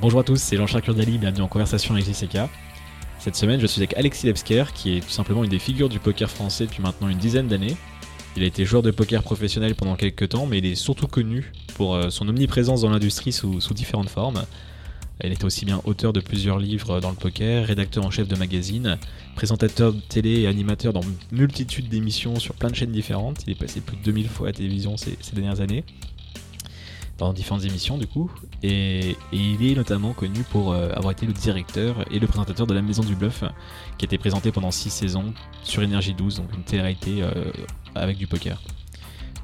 Bonjour à tous, c'est Jean-Charles bienvenue en conversation avec JCK. Cette semaine, je suis avec Alexis Lebsker, qui est tout simplement une des figures du poker français depuis maintenant une dizaine d'années. Il a été joueur de poker professionnel pendant quelques temps, mais il est surtout connu pour euh, son omniprésence dans l'industrie sous, différentes formes. Il était aussi bien auteur de plusieurs livres dans le poker, rédacteur en chef de magazines, présentateur de télé et animateur dans multitude d'émissions sur plein de chaînes différentes. Il est passé plus de 2000 fois à la télévision ces dernières années, dans différentes émissions du coup. Et, il est notamment connu pour euh, avoir été le directeur et le présentateur de La Maison du Bluff, qui a été présenté pendant 6 saisons sur Énergie 12, donc une télé-réalité euh, avec du poker.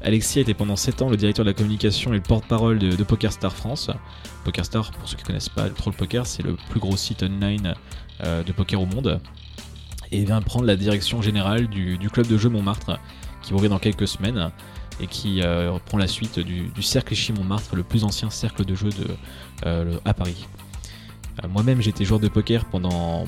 Alexis a été pendant 7 ans le directeur de la communication et le porte-parole de, de PokerStar France. PokerStar, pour ceux qui ne connaissent pas trop le poker, c'est le plus gros site online euh, de poker au monde. Et il vient prendre la direction générale du, du club de jeu Montmartre, qui va ouvrir dans quelques semaines, et qui euh, prend la suite du, cercle Ichy Montmartre, le plus ancien cercle de jeu euh, à Paris. Euh, Moi-même, j'étais joueur de poker pendant,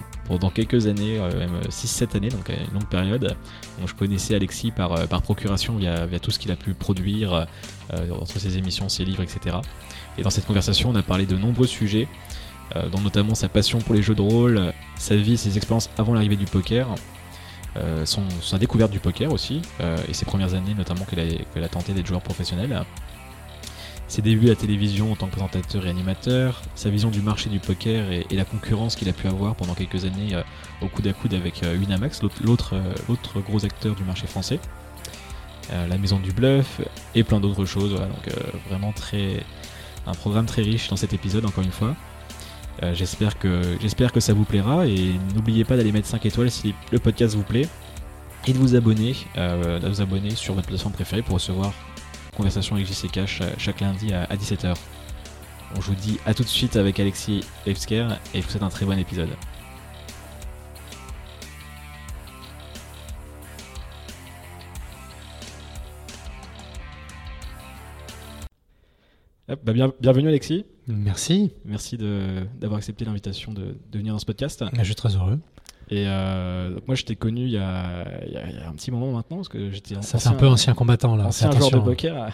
quelques années, même 6-7 années, donc une longue période. Donc, je connaissais Alexis par, procuration via, tout ce qu'il a pu produire entre ses émissions, ses livres, etc. Et dans cette conversation, on a parlé de nombreux sujets, dont notamment sa passion pour les jeux de rôle, sa vie, ses expériences avant l'arrivée du poker, euh, sa découverte du poker aussi, euh, et ses premières années notamment qu'elle a, tenté d'être joueur professionnel. Ses débuts à la télévision en tant que présentateur et animateur, sa vision du marché du poker et, la concurrence qu'il a pu avoir pendant quelques années euh, au coude à coude avec Winamax, l'autre- l'autre gros acteur du marché français, la maison du bluff et plein d'autres choses. Donc vraiment très un programme très riche dans cet épisode encore une fois. Euh, j'espère que j'espère que ça vous plaira et n'oubliez pas d'aller mettre 5 étoiles si le podcast vous plaît et de vous abonner, euh, de vous abonner sur votre plateforme préférée pour recevoir Conversation avec JCK cha- chaque lundi à, 17h. Bon, je vous dis à tout de suite avec Alexis Levsker et je vous souhaite un très bon épisode. Bah, bien- bienvenue Alexis, Merci, merci d'avoir accepté l'invitation de, de venir dans ce podcast. je suis très heureux. Et euh, donc moi je t'ai connu il y, a, il y a- il y a un petit moment maintenant parce que j'étais Ça fait un peu ancien combattant là. ancien joueur de attention. poker. euh,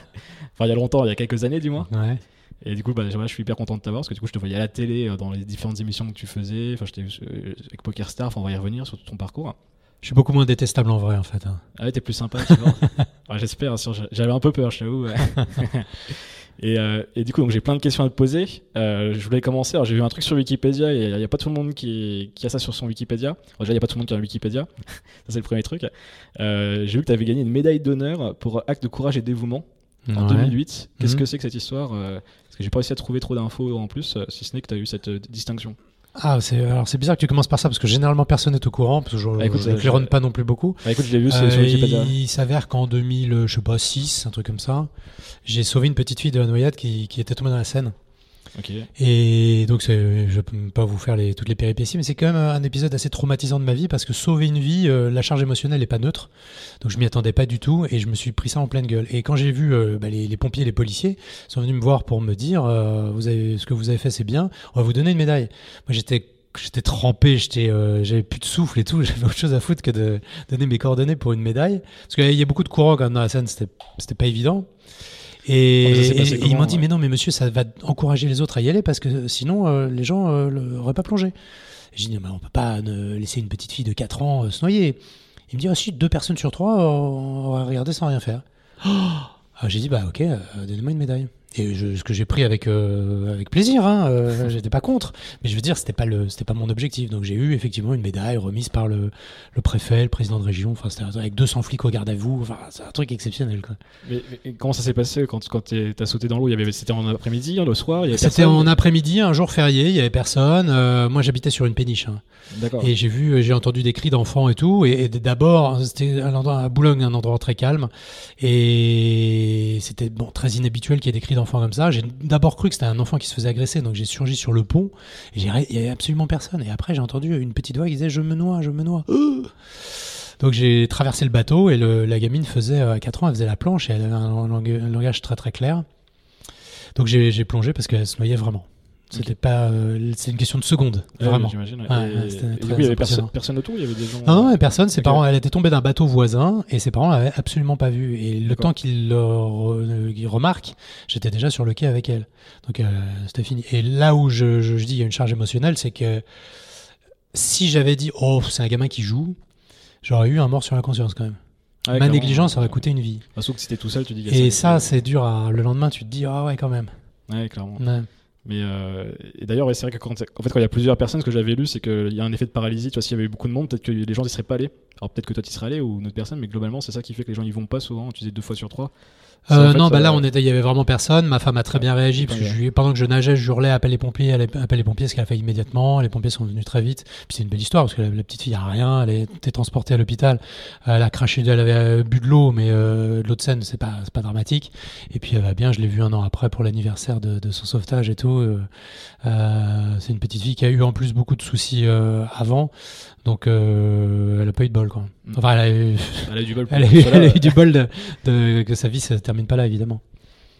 Enfin il y a longtemps, il y a quelques années du moins. Ouais. Et du coup, bah, je suis hyper content de t'avoir parce que du coup, je te voyais à la télé euh, dans les différentes émissions que tu faisais. Enfin, j'étais avec Poker Star. Enfin, on va y revenir sur ton parcours. Je suis beaucoup moins détestable en vrai en fait. hein. Ah ouais, t'es plus sympa, tu vois. Ouais, J'espère. hein, J'avais un peu peur, je t'avoue. et, euh, et du coup, donc j'ai plein de questions à te poser. Euh, je voulais commencer. Alors, j'ai vu un truc sur Wikipédia et il n'y a pas tout le monde qui, qui a ça sur son Wikipédia. Déjà, il n'y a pas tout le monde qui a un Wikipédia. ça, c'est le premier truc. Euh, j'ai vu que tu avais gagné une médaille d'honneur pour acte de courage et dévouement en Ouais. 2008. Qu'est-ce Mhm. que c'est que cette histoire euh, Parce que j'ai pas réussi à trouver trop d'infos en plus, si ce n'est que tu as eu cette distinction. Ah, c'est alors c'est bizarre que tu commences par ça parce que généralement personne n'est au courant parce que je Bah, écoute, je euh, je- pas non plus beaucoup. Bah écoute, je l'ai vu c'est sur Euh, Wikipédia. il s'avère qu'en 2000, euh, je sais pas 6, un truc comme ça, j'ai sauvé une petite fille de la noyade qui, qui était tombée dans la Seine. Et donc, je peux pas vous faire toutes les péripéties, mais c'est quand même un épisode assez traumatisant de ma vie parce que sauver une vie, euh, la charge émotionnelle n'est pas neutre. Donc, je m'y attendais pas du tout et je me suis pris ça en pleine gueule. Et quand j'ai vu euh, bah, les, pompiers, les policiers sont venus me voir pour me dire euh, vous avez, ce que vous avez fait, c'est bien, on va vous donner une médaille. Moi, j'étais J'étais trempé, j'étais, euh, j'avais plus de souffle et tout. J'avais autre chose à foutre que de donner mes coordonnées pour une médaille. Parce qu'il y a beaucoup de courants quand même dans la scène, c'était, c'était pas évident. Et, Oh, et- et ils comment, m'ont dit ouais mais non mais monsieur ça va encourager les autres à y aller parce que sinon euh, les gens euh, l'auraient pas plongé. J'ai dit mais on peut pas ne laisser une petite fille de 4 ans euh, se noyer. Il me dit ah si deux personnes sur trois euh, on va regarder sans rien faire. Ah, j'ai dit bah ok euh, donnez-moi une médaille. Et je- ce que j'ai pris avec euh, avec plaisir, hein, euh, j'étais pas contre, mais je veux dire c'était pas le c'était pas mon objectif. Donc j'ai eu effectivement une médaille remise par le, le préfet, le président de région. Enfin c'était avec 200 flics au garde à vous. Enfin c'est un truc exceptionnel quoi. Mais, mais comment ça s'est passé quand, quand t'as sauté dans l'eau? Il y avait- C'était en après-midi, hein, le soir? C'était en après-midi, un jour férié, il y avait personne. Euh, moi, j'habitais sur une péniche. hein. D'accord. Et j'ai vu, j'ai entendu des cris d'enfants et tout. Et, et d'abord, c'était un endroit à Boulogne, un endroit très calme. Et c'était bon, très inhabituel qu'il y ait des cris d'enfants comme ça. J'ai d'abord cru que c'était un enfant qui se faisait agresser, donc j'ai surgi sur le pont. Il y avait absolument personne. Et après, j'ai entendu une petite voix qui disait "Je me noie, je me noie." Donc j'ai traversé le bateau et la gamine faisait euh, à 4 ans, elle faisait la planche et elle avait un, lang- un langage très très clair. Donc j'ai plongé parce qu'elle se noyait vraiment. C'était pas, euh, c'est une question de seconde, Ouais, vraiment. j'imagine. ouais. Ouais, Et- ouais, c'était et du très coup, il y avait personne, personne autour, il y avait des gens. Non, non, personne. Ses parents, elle était tombée d'un bateau voisin et ses parents l'avaient absolument pas vue. Et le temps qu'ils le re- remarquent, j'étais déjà sur le quai avec elle. Donc euh, c'était fini. Et là où je, je, je dis il y a une charge émotionnelle, c'est que si j'avais dit oh c'est un gamin qui joue, j'aurais eu un mort sur la conscience quand même. Ouais, Ma négligence aurait coûté une vie. bah, Sauf que si t'es tout seul, tu dis. Et ça, c'est dur. À... Le lendemain, tu te dis ah ouais quand même. Ouais, clairement. Ouais. Mais euh, et d'ailleurs, c'est vrai que quand, quand il y a plusieurs personnes, ce que j'avais lu, c'est qu'il y a un effet de paralysie. Tu vois, s'il y avait eu beaucoup de monde, peut-être que les gens n'y seraient pas allés. Alors peut-être que toi, tu serais allé ou une autre personne, mais globalement, c'est ça qui fait que les gens y vont pas souvent. Tu disais deux fois sur trois. Euh, en fait, non, bah là, euh, on était, il y avait vraiment personne. Ma femme a très bien réagi parce que je pendant que je nageais, je hurlais appelle les pompiers, elle appelle les pompiers, ce qu'elle a fait immédiatement. Les pompiers sont venus très vite. Puis c'est une belle histoire parce que la, la petite fille a rien, elle a été transportée à l'hôpital. Elle a craché, elle avait euh, bu de l'eau, mais euh, de l'eau de Seine, c'est pas, c'est pas dramatique. Et puis elle va bien. Je l'ai vue un an après pour l'anniversaire de, de son sauvetage et tout. Euh, euh, c'est une petite fille qui a eu en plus beaucoup de soucis euh, avant, donc euh, elle a pas eu de bol quoi. Enfin, elle a eu, Elle a eu du bol. elle a eu, elle a eu du bol de, de- que sa vie se termine pas là évidemment.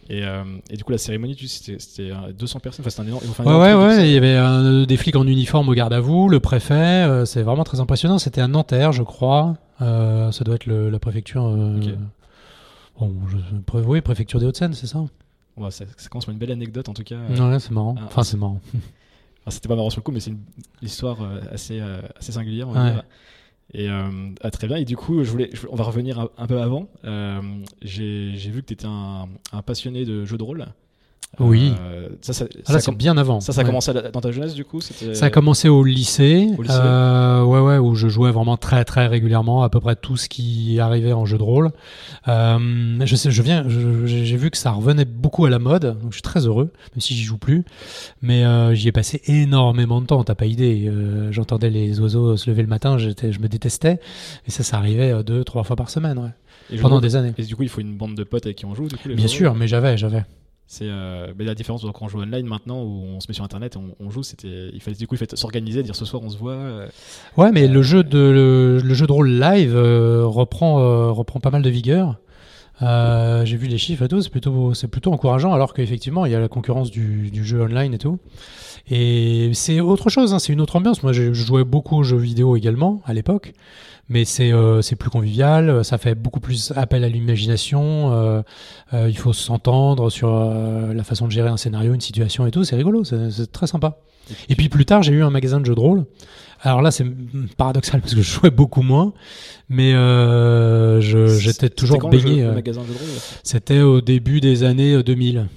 Et, euh, et du coup, la cérémonie, c'était c'était, euh, 200 personnes. Enfin, c'était un énorme. enfin, un Ouais, énorme ouais, ouais. Il y avait euh, des flics en uniforme au garde à vous, le préfet. euh, c'est vraiment très impressionnant. C'était à Nanterre, je crois. Euh, ça doit être le- la préfecture. Bon, je, pré- oui, préfecture des Hauts-de-Seine, c'est ça Ouais, ça, ça commence par une belle anecdote en tout cas. Ouais, c'est marrant. ah, Enfin, c'est marrant. enfin, c'était pas marrant sur le coup, mais c'est une histoire assez, assez singulière. Ouais. Et euh, ah, très bien. Et du coup, je voulais, on va revenir un, peu avant. Euh, J'ai j'ai vu que tu étais un, un passionné de jeux de rôle. Oui. Euh, ça, ça, Ah, là, c'est bien avant. ça, ça a Ouais. commencé dans ta jeunesse du coup Ça a commencé au lycée, Au lycée. euh, ouais, ouais, où je jouais vraiment très, très régulièrement, à peu près tout ce qui arrivait en jeu de rôle. Euh, je sais, je viens, j'ai vu que ça revenait beaucoup à la mode, donc je suis très heureux, même si j'y joue plus. Mais j'y ai passé énormément de temps. T'as pas idée. J'entendais les oiseaux se lever le matin, je me détestais, et ça, ça arrivait deux, trois fois par semaine, ouais, Et pendant des années. Et du coup, il faut une bande de potes avec qui on joue. Du coup, les Bien sûr, mais j'avais, j'avais. C'est euh, mais la différence donc, quand on joue online maintenant où on se met sur internet et on, on joue, c'était il fallait du coup il fallait s'organiser, dire ce soir on se voit. euh, Ouais, mais le jeu de le, le jeu de rôle live euh, reprend euh, reprend pas mal de vigueur. Euh, J'ai vu les chiffres et tout, c'est plutôt c'est plutôt encourageant, alors qu'effectivement il y a la concurrence du, du jeu online et tout. Et c'est autre chose, hein, c'est une autre ambiance. Moi, je jouais beaucoup aux jeux vidéo également à l'époque, mais c'est euh, plus convivial, ça fait beaucoup plus appel à l'imagination. euh, euh, il faut s'entendre sur euh, la façon de gérer un scénario, une situation et tout. C'est rigolo, c'est très sympa. Et puis plus tard, j'ai eu un magasin de jeux de rôle. Alors là, c'est paradoxal parce que je jouais beaucoup moins, mais euh, j'étais toujours baigné. euh. C'était au début des années euh, 2000.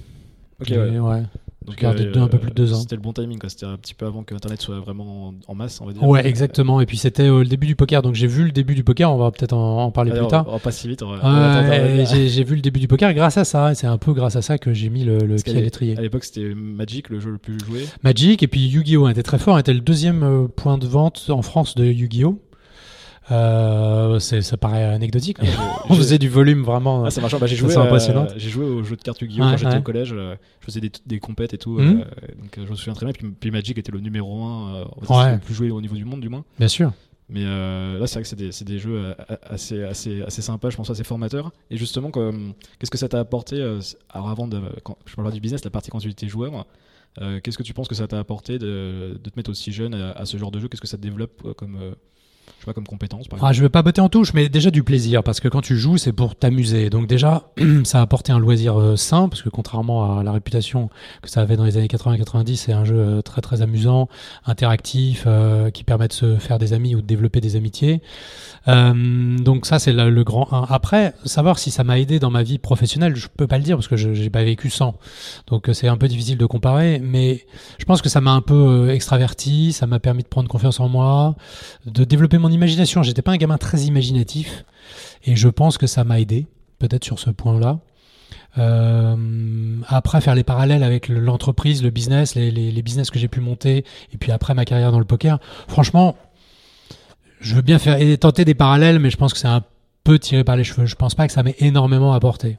Ok, Et ouais. ouais. Donc, un peu plus de deux ans. C'était le bon timing, quoi. C'était un petit peu avant que Internet soit vraiment en, masse, on va dire. Ouais, exactement. Et puis c'était euh, le début du poker, donc j'ai vu le début du poker. On va peut-être en, en parler Alors, plus tard. On va pas si vite. On on euh, j'ai vu le début du poker grâce à ça. et C'est un peu grâce à ça que j'ai mis le, pied à l'é- l'étrier. À l'époque, c'était Magic, le jeu le plus joué. Magic et puis Yu-Gi-Oh! était très fort, était le deuxième euh, point de vente en France de Yu-Gi-Oh! Euh, ça paraît anecdotique, mais on faisait du volume vraiment. Ah, c'est marrant. Bah, j'ai Ça, joué, impressionnant. j'ai joué au jeu de cartes Yu-Gi-Oh quand j'étais au collège. euh, Je faisais des, des compètes et tout. Mhm. euh, donc euh, je me souviens très bien. Puis, puis Magic était le numéro 1 Ouais. le plus joué au niveau du monde, du moins. Bien sûr. Mais euh, là, c'est vrai que c'est des, des jeux euh, assez, assez, assez sympas, je pense, assez formateurs. Et justement, qu'est-ce que ça t'a apporté euh, Alors, avant de. Quand, je parle pas du business, la partie quand tu étais joueur. euh, qu'est-ce que tu penses que ça t'a apporté de, de te mettre aussi jeune à, à ce genre de jeu? Qu'est-ce que ça te développe euh, comme, euh, je sais pas, comme compétence par Ah, je vais pas botter en touche, mais déjà du plaisir, parce que quand tu joues, c'est pour t'amuser. Donc déjà, ça a apporté un loisir euh, sain, parce que contrairement à la réputation que ça avait dans les années 80-90, c'est un jeu euh, très très amusant, interactif, euh, qui permet de se faire des amis ou de développer des amitiés. Donc ça, c'est le, le grand 1. Après, savoir si ça m'a aidé dans ma vie professionnelle, je peux pas le dire, parce que je j'ai pas vécu sans. Donc c'est un peu difficile de comparer, mais je pense que ça m'a un peu extraverti, ça m'a permis de prendre confiance en moi, de développer mon imagination. J'étais pas un gamin très imaginatif et je pense que ça m'a aidé, peut-être sur ce point-là. Euh, après, faire les parallèles avec le- l'entreprise, le business, les, business que j'ai pu monter et puis après ma carrière dans le poker, franchement, je veux bien faire tenter des parallèles, mais je pense que c'est un peu tiré par les cheveux. Je pense pas que ça m'ait énormément apporté.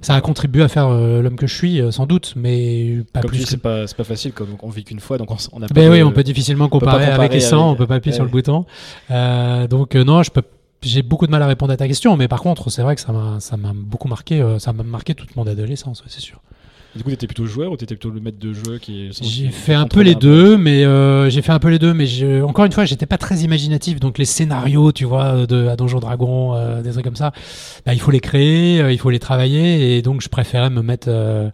Ça a contribué à faire euh, l'homme que je suis, euh, sans doute, mais pas Comme plus. que- c'est pas, pas facile, comme on vit qu'une fois, donc on, on a pas Ben de- oui, on peut difficilement pas comparer, avec les 100, avec- on peut pas appuyer sur le bouton. Euh, donc euh, non, je peux. J'ai beaucoup de mal à répondre à ta question, mais par contre, c'est vrai que ça m'a, ça m'a beaucoup marqué. euh, ça m'a marqué toute mon adolescence, ouais, c'est sûr. Du coup, t'étais plutôt joueur ou t'étais plutôt le maître de jeu qui J'ai fait un peu les deux, mais euh, j'ai fait un peu les deux, mais je- encore une fois, j'étais pas très imaginatif. Donc les scénarios, tu vois, de à Donjon Dragon, euh, des trucs comme ça, bah, il faut les créer, euh, il faut les travailler, et donc je préférais me mettre euh,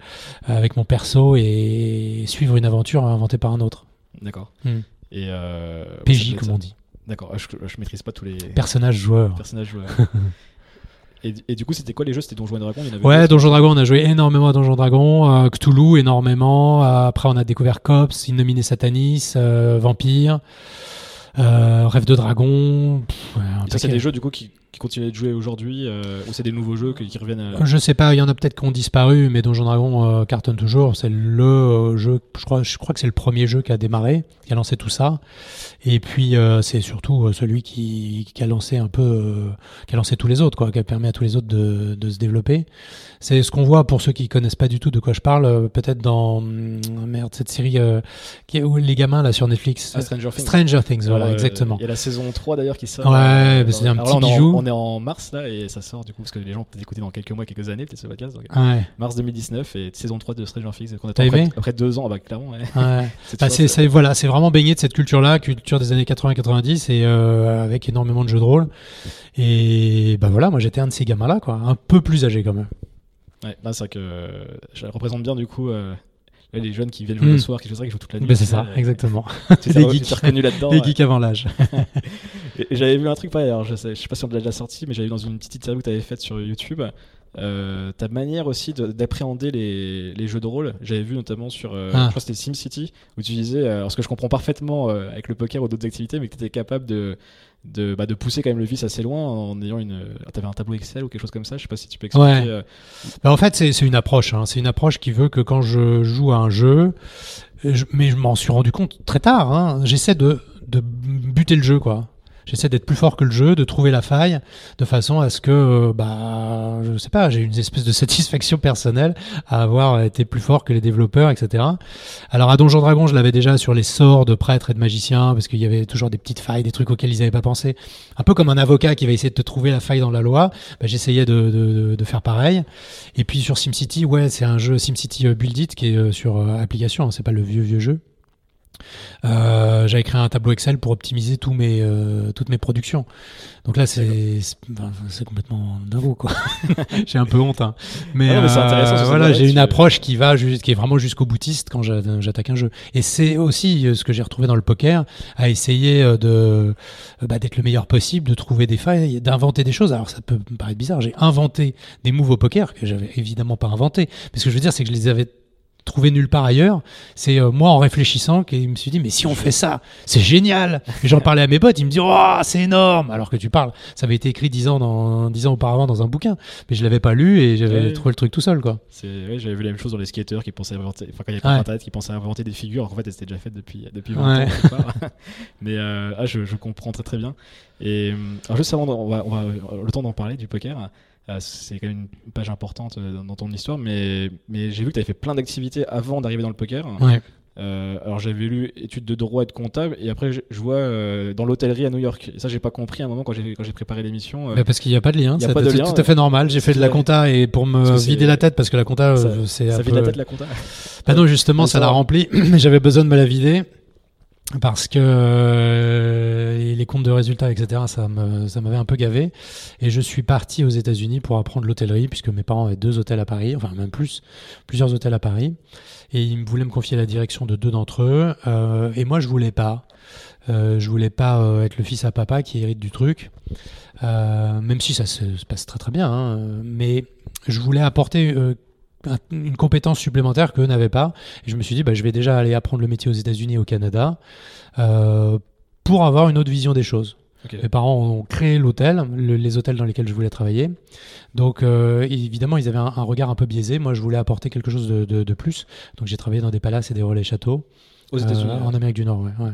avec mon perso et suivre une aventure inventée par un autre. D'accord. Hmm. Et euh, PJ, comme on dit. D'accord. Ah, Je, je maîtrise pas tous les Personnage joueur. personnages joueurs. et, et du coup, c'était quoi les jeux? C'était Donjons et Dragons il y en avait Ouais, d'autres Donjon Dragon, on a joué énormément à Donjon Dragon, euh, Cthulhu énormément. euh, après, on a découvert Cops, Innominé Satanis, euh, Vampire, euh, Rêve de Dragon. pff, ouais, ça, c'est des jeux du coup qui, qui continuent à être joués aujourd'hui euh, ou c'est des nouveaux jeux qui, qui reviennent à... Je sais pas, il y en a peut-être qui ont disparu, mais Donjon Dragon euh, cartonne toujours. C'est le euh, jeu, je crois, je crois que c'est le premier jeu qui a démarré, qui a lancé tout ça. Et puis euh, c'est surtout celui qui, qui a lancé un peu, qui a lancé tous les autres, quoi, qui a permis à tous les autres de, de se développer. C'est ce qu'on voit pour ceux qui connaissent pas du tout de quoi je parle, peut-être dans hum, merde cette série qui où les gamins là sur Netflix. Ah, Stranger Things. Stranger Things, voilà, exactement. Il y a la saison 3 d'ailleurs qui sort. Ouais, c'est un petit bijou. On est en mars là et ça sort du coup parce que les gens peut-être écouter dans quelques mois, quelques années, peut-être ce podcast. donc, Ouais, mars 2019 et saison 3 de Stranger Things qu'on attend après, deux ans. Ah bah clairement, ouais. ouais. C'est Bah, c'est c'est- voilà, c'est vraiment baigné de cette culture-là, culture des années 80-90 et euh, avec énormément de jeux de rôle. Et bah voilà, moi j'étais un de ces gamins-là, quoi, un peu plus âgé quand même. Ouais, là, c'est vrai que euh, je représente bien du coup euh, les jeunes qui viennent jouer le soir, qui jouent ça, qui jouent toute la nuit. Bah, c'est ça, Euh, exactement. tu t'es reconnu là-dedans. Les geeks avant l'âge. Et- et J'avais vu un truc pareil, alors je sais, je sais pas si on l'a déjà sorti, mais j'avais vu dans une petite interview que tu avais faite sur YouTube. euh, ta manière aussi de- d'appréhender les, les jeux de rôle, j'avais vu notamment sur, euh, Ah. je crois que c'était SimCity, où tu disais, euh, alors ce que je comprends parfaitement euh, avec le poker ou d'autres activités, mais que tu étais capable de, de, bah, de pousser quand même le vice assez loin en ayant une. T'avais un tableau Excel ou quelque chose comme ça, je sais pas si tu peux expliquer. Ouais. Bah, en fait, c'est c'est une approche. hein. C'est une approche qui veut que quand je joue à un jeu, je- mais je m'en suis rendu compte très tard. hein, J'essaie de, de buter le jeu, quoi. J'essaie d'être plus fort que le jeu, de trouver la faille, de façon à ce que, euh, bah, je sais pas, j'ai une espèce de satisfaction personnelle à avoir été plus fort que les développeurs, etc. Alors à Donjon Dragon, je l'avais déjà sur les sorts de prêtres et de magiciens, parce qu'il y avait toujours des petites failles, des trucs auxquels ils n'avaient pas pensé. Un peu comme un avocat qui va essayer de te trouver la faille dans la loi. Bah, J'essayais de, de, faire pareil. Et puis sur SimCity, ouais, c'est un jeu SimCity euh, Build It qui est euh, sur application, hein, c'est pas le vieux vieux jeu. Euh, J'avais créé un tableau Excel pour optimiser tous mes, euh, toutes mes productions. Donc là, c'est complètement dingo, quoi. j'ai un peu honte, hein. mais, Ah non, mais c'est intéressant, euh, voilà, j'ai une approche qui va, qui est vraiment jusqu'au boutiste quand j'a- j'attaque un jeu. Et c'est aussi euh, ce que j'ai retrouvé dans le poker, à essayer de bah, d'être le meilleur possible, de trouver des failles, d'inventer des choses. Alors ça peut me paraître bizarre, j'ai inventé des moves au poker que j'avais évidemment pas inventé. Mais ce que je veux dire, c'est que je les avais trouvés nulle part ailleurs. C'est euh, moi en réfléchissant que je me suis dit mais si on fait ça, c'est génial. J'en parlais à mes potes, ils me disent oh c'est énorme. Alors que tu parles, ça avait été écrit dix ans dans dix ans auparavant dans un bouquin, mais je l'avais pas lu et j'avais Ouais. trouvé le truc tout seul quoi. C'est, ouais, j'avais vu la même chose dans les skateurs qui pensaient inventer, enfin quand il y avait pas Ouais. internet, qui pensaient inventer des figures, en fait elles étaient déjà faites depuis, depuis 20 Ouais. ans. Mais euh, ah, je, je comprends très très bien. Et euh, alors juste avant, on va, on va le temps d'en parler du poker. Euh, c'est quand même une page importante euh, dans ton histoire, mais, mais j'ai vu que tu avais fait plein d'activités avant d'arriver dans le poker. Ouais. Euh, alors j'avais lu études de droit et de comptable, et après je, je vois euh, dans l'hôtellerie à New York. Et ça j'ai pas compris à un moment quand j'ai quand j'ai préparé l'émission. euh, Bah, parce qu'il n'y a pas de lien, c'est tout à fait normal. J'ai fait de la compta et pour me vider la tête parce que la compta Ça- c'est un ça peu... vide la tête la compta. Bah non, justement, ça ça l'a rempli, mais j'avais besoin de me la vider parce que euh, les comptes de résultats, etc., ça me- ça m'avait un peu gavé. Et je suis parti aux États-Unis pour apprendre l'hôtellerie, puisque mes parents avaient deux hôtels à Paris, enfin même plus, plusieurs hôtels à Paris. Et ils voulaient me confier la direction de deux d'entre eux. euh, et moi, je voulais pas. Euh, je voulais pas euh, être le fils à papa qui hérite du truc, Euh, même si ça se, se passe très très bien. hein. mais je voulais apporter euh, une compétence supplémentaire qu'eux n'avaient pas. Et je me suis dit, bah, je vais déjà aller apprendre le métier aux États-Unis et au Canada euh, pour avoir une autre vision des choses. Mes parents ont créé l'hôtel, le- les hôtels dans lesquels je voulais travailler. Donc, euh, évidemment, ils avaient un, un regard un peu biaisé. Moi, je voulais apporter quelque chose de, de- de plus. Donc, j'ai travaillé dans des palaces et des relais châteaux Aux États-Unis. euh, en Amérique du Nord. Ouais, ouais.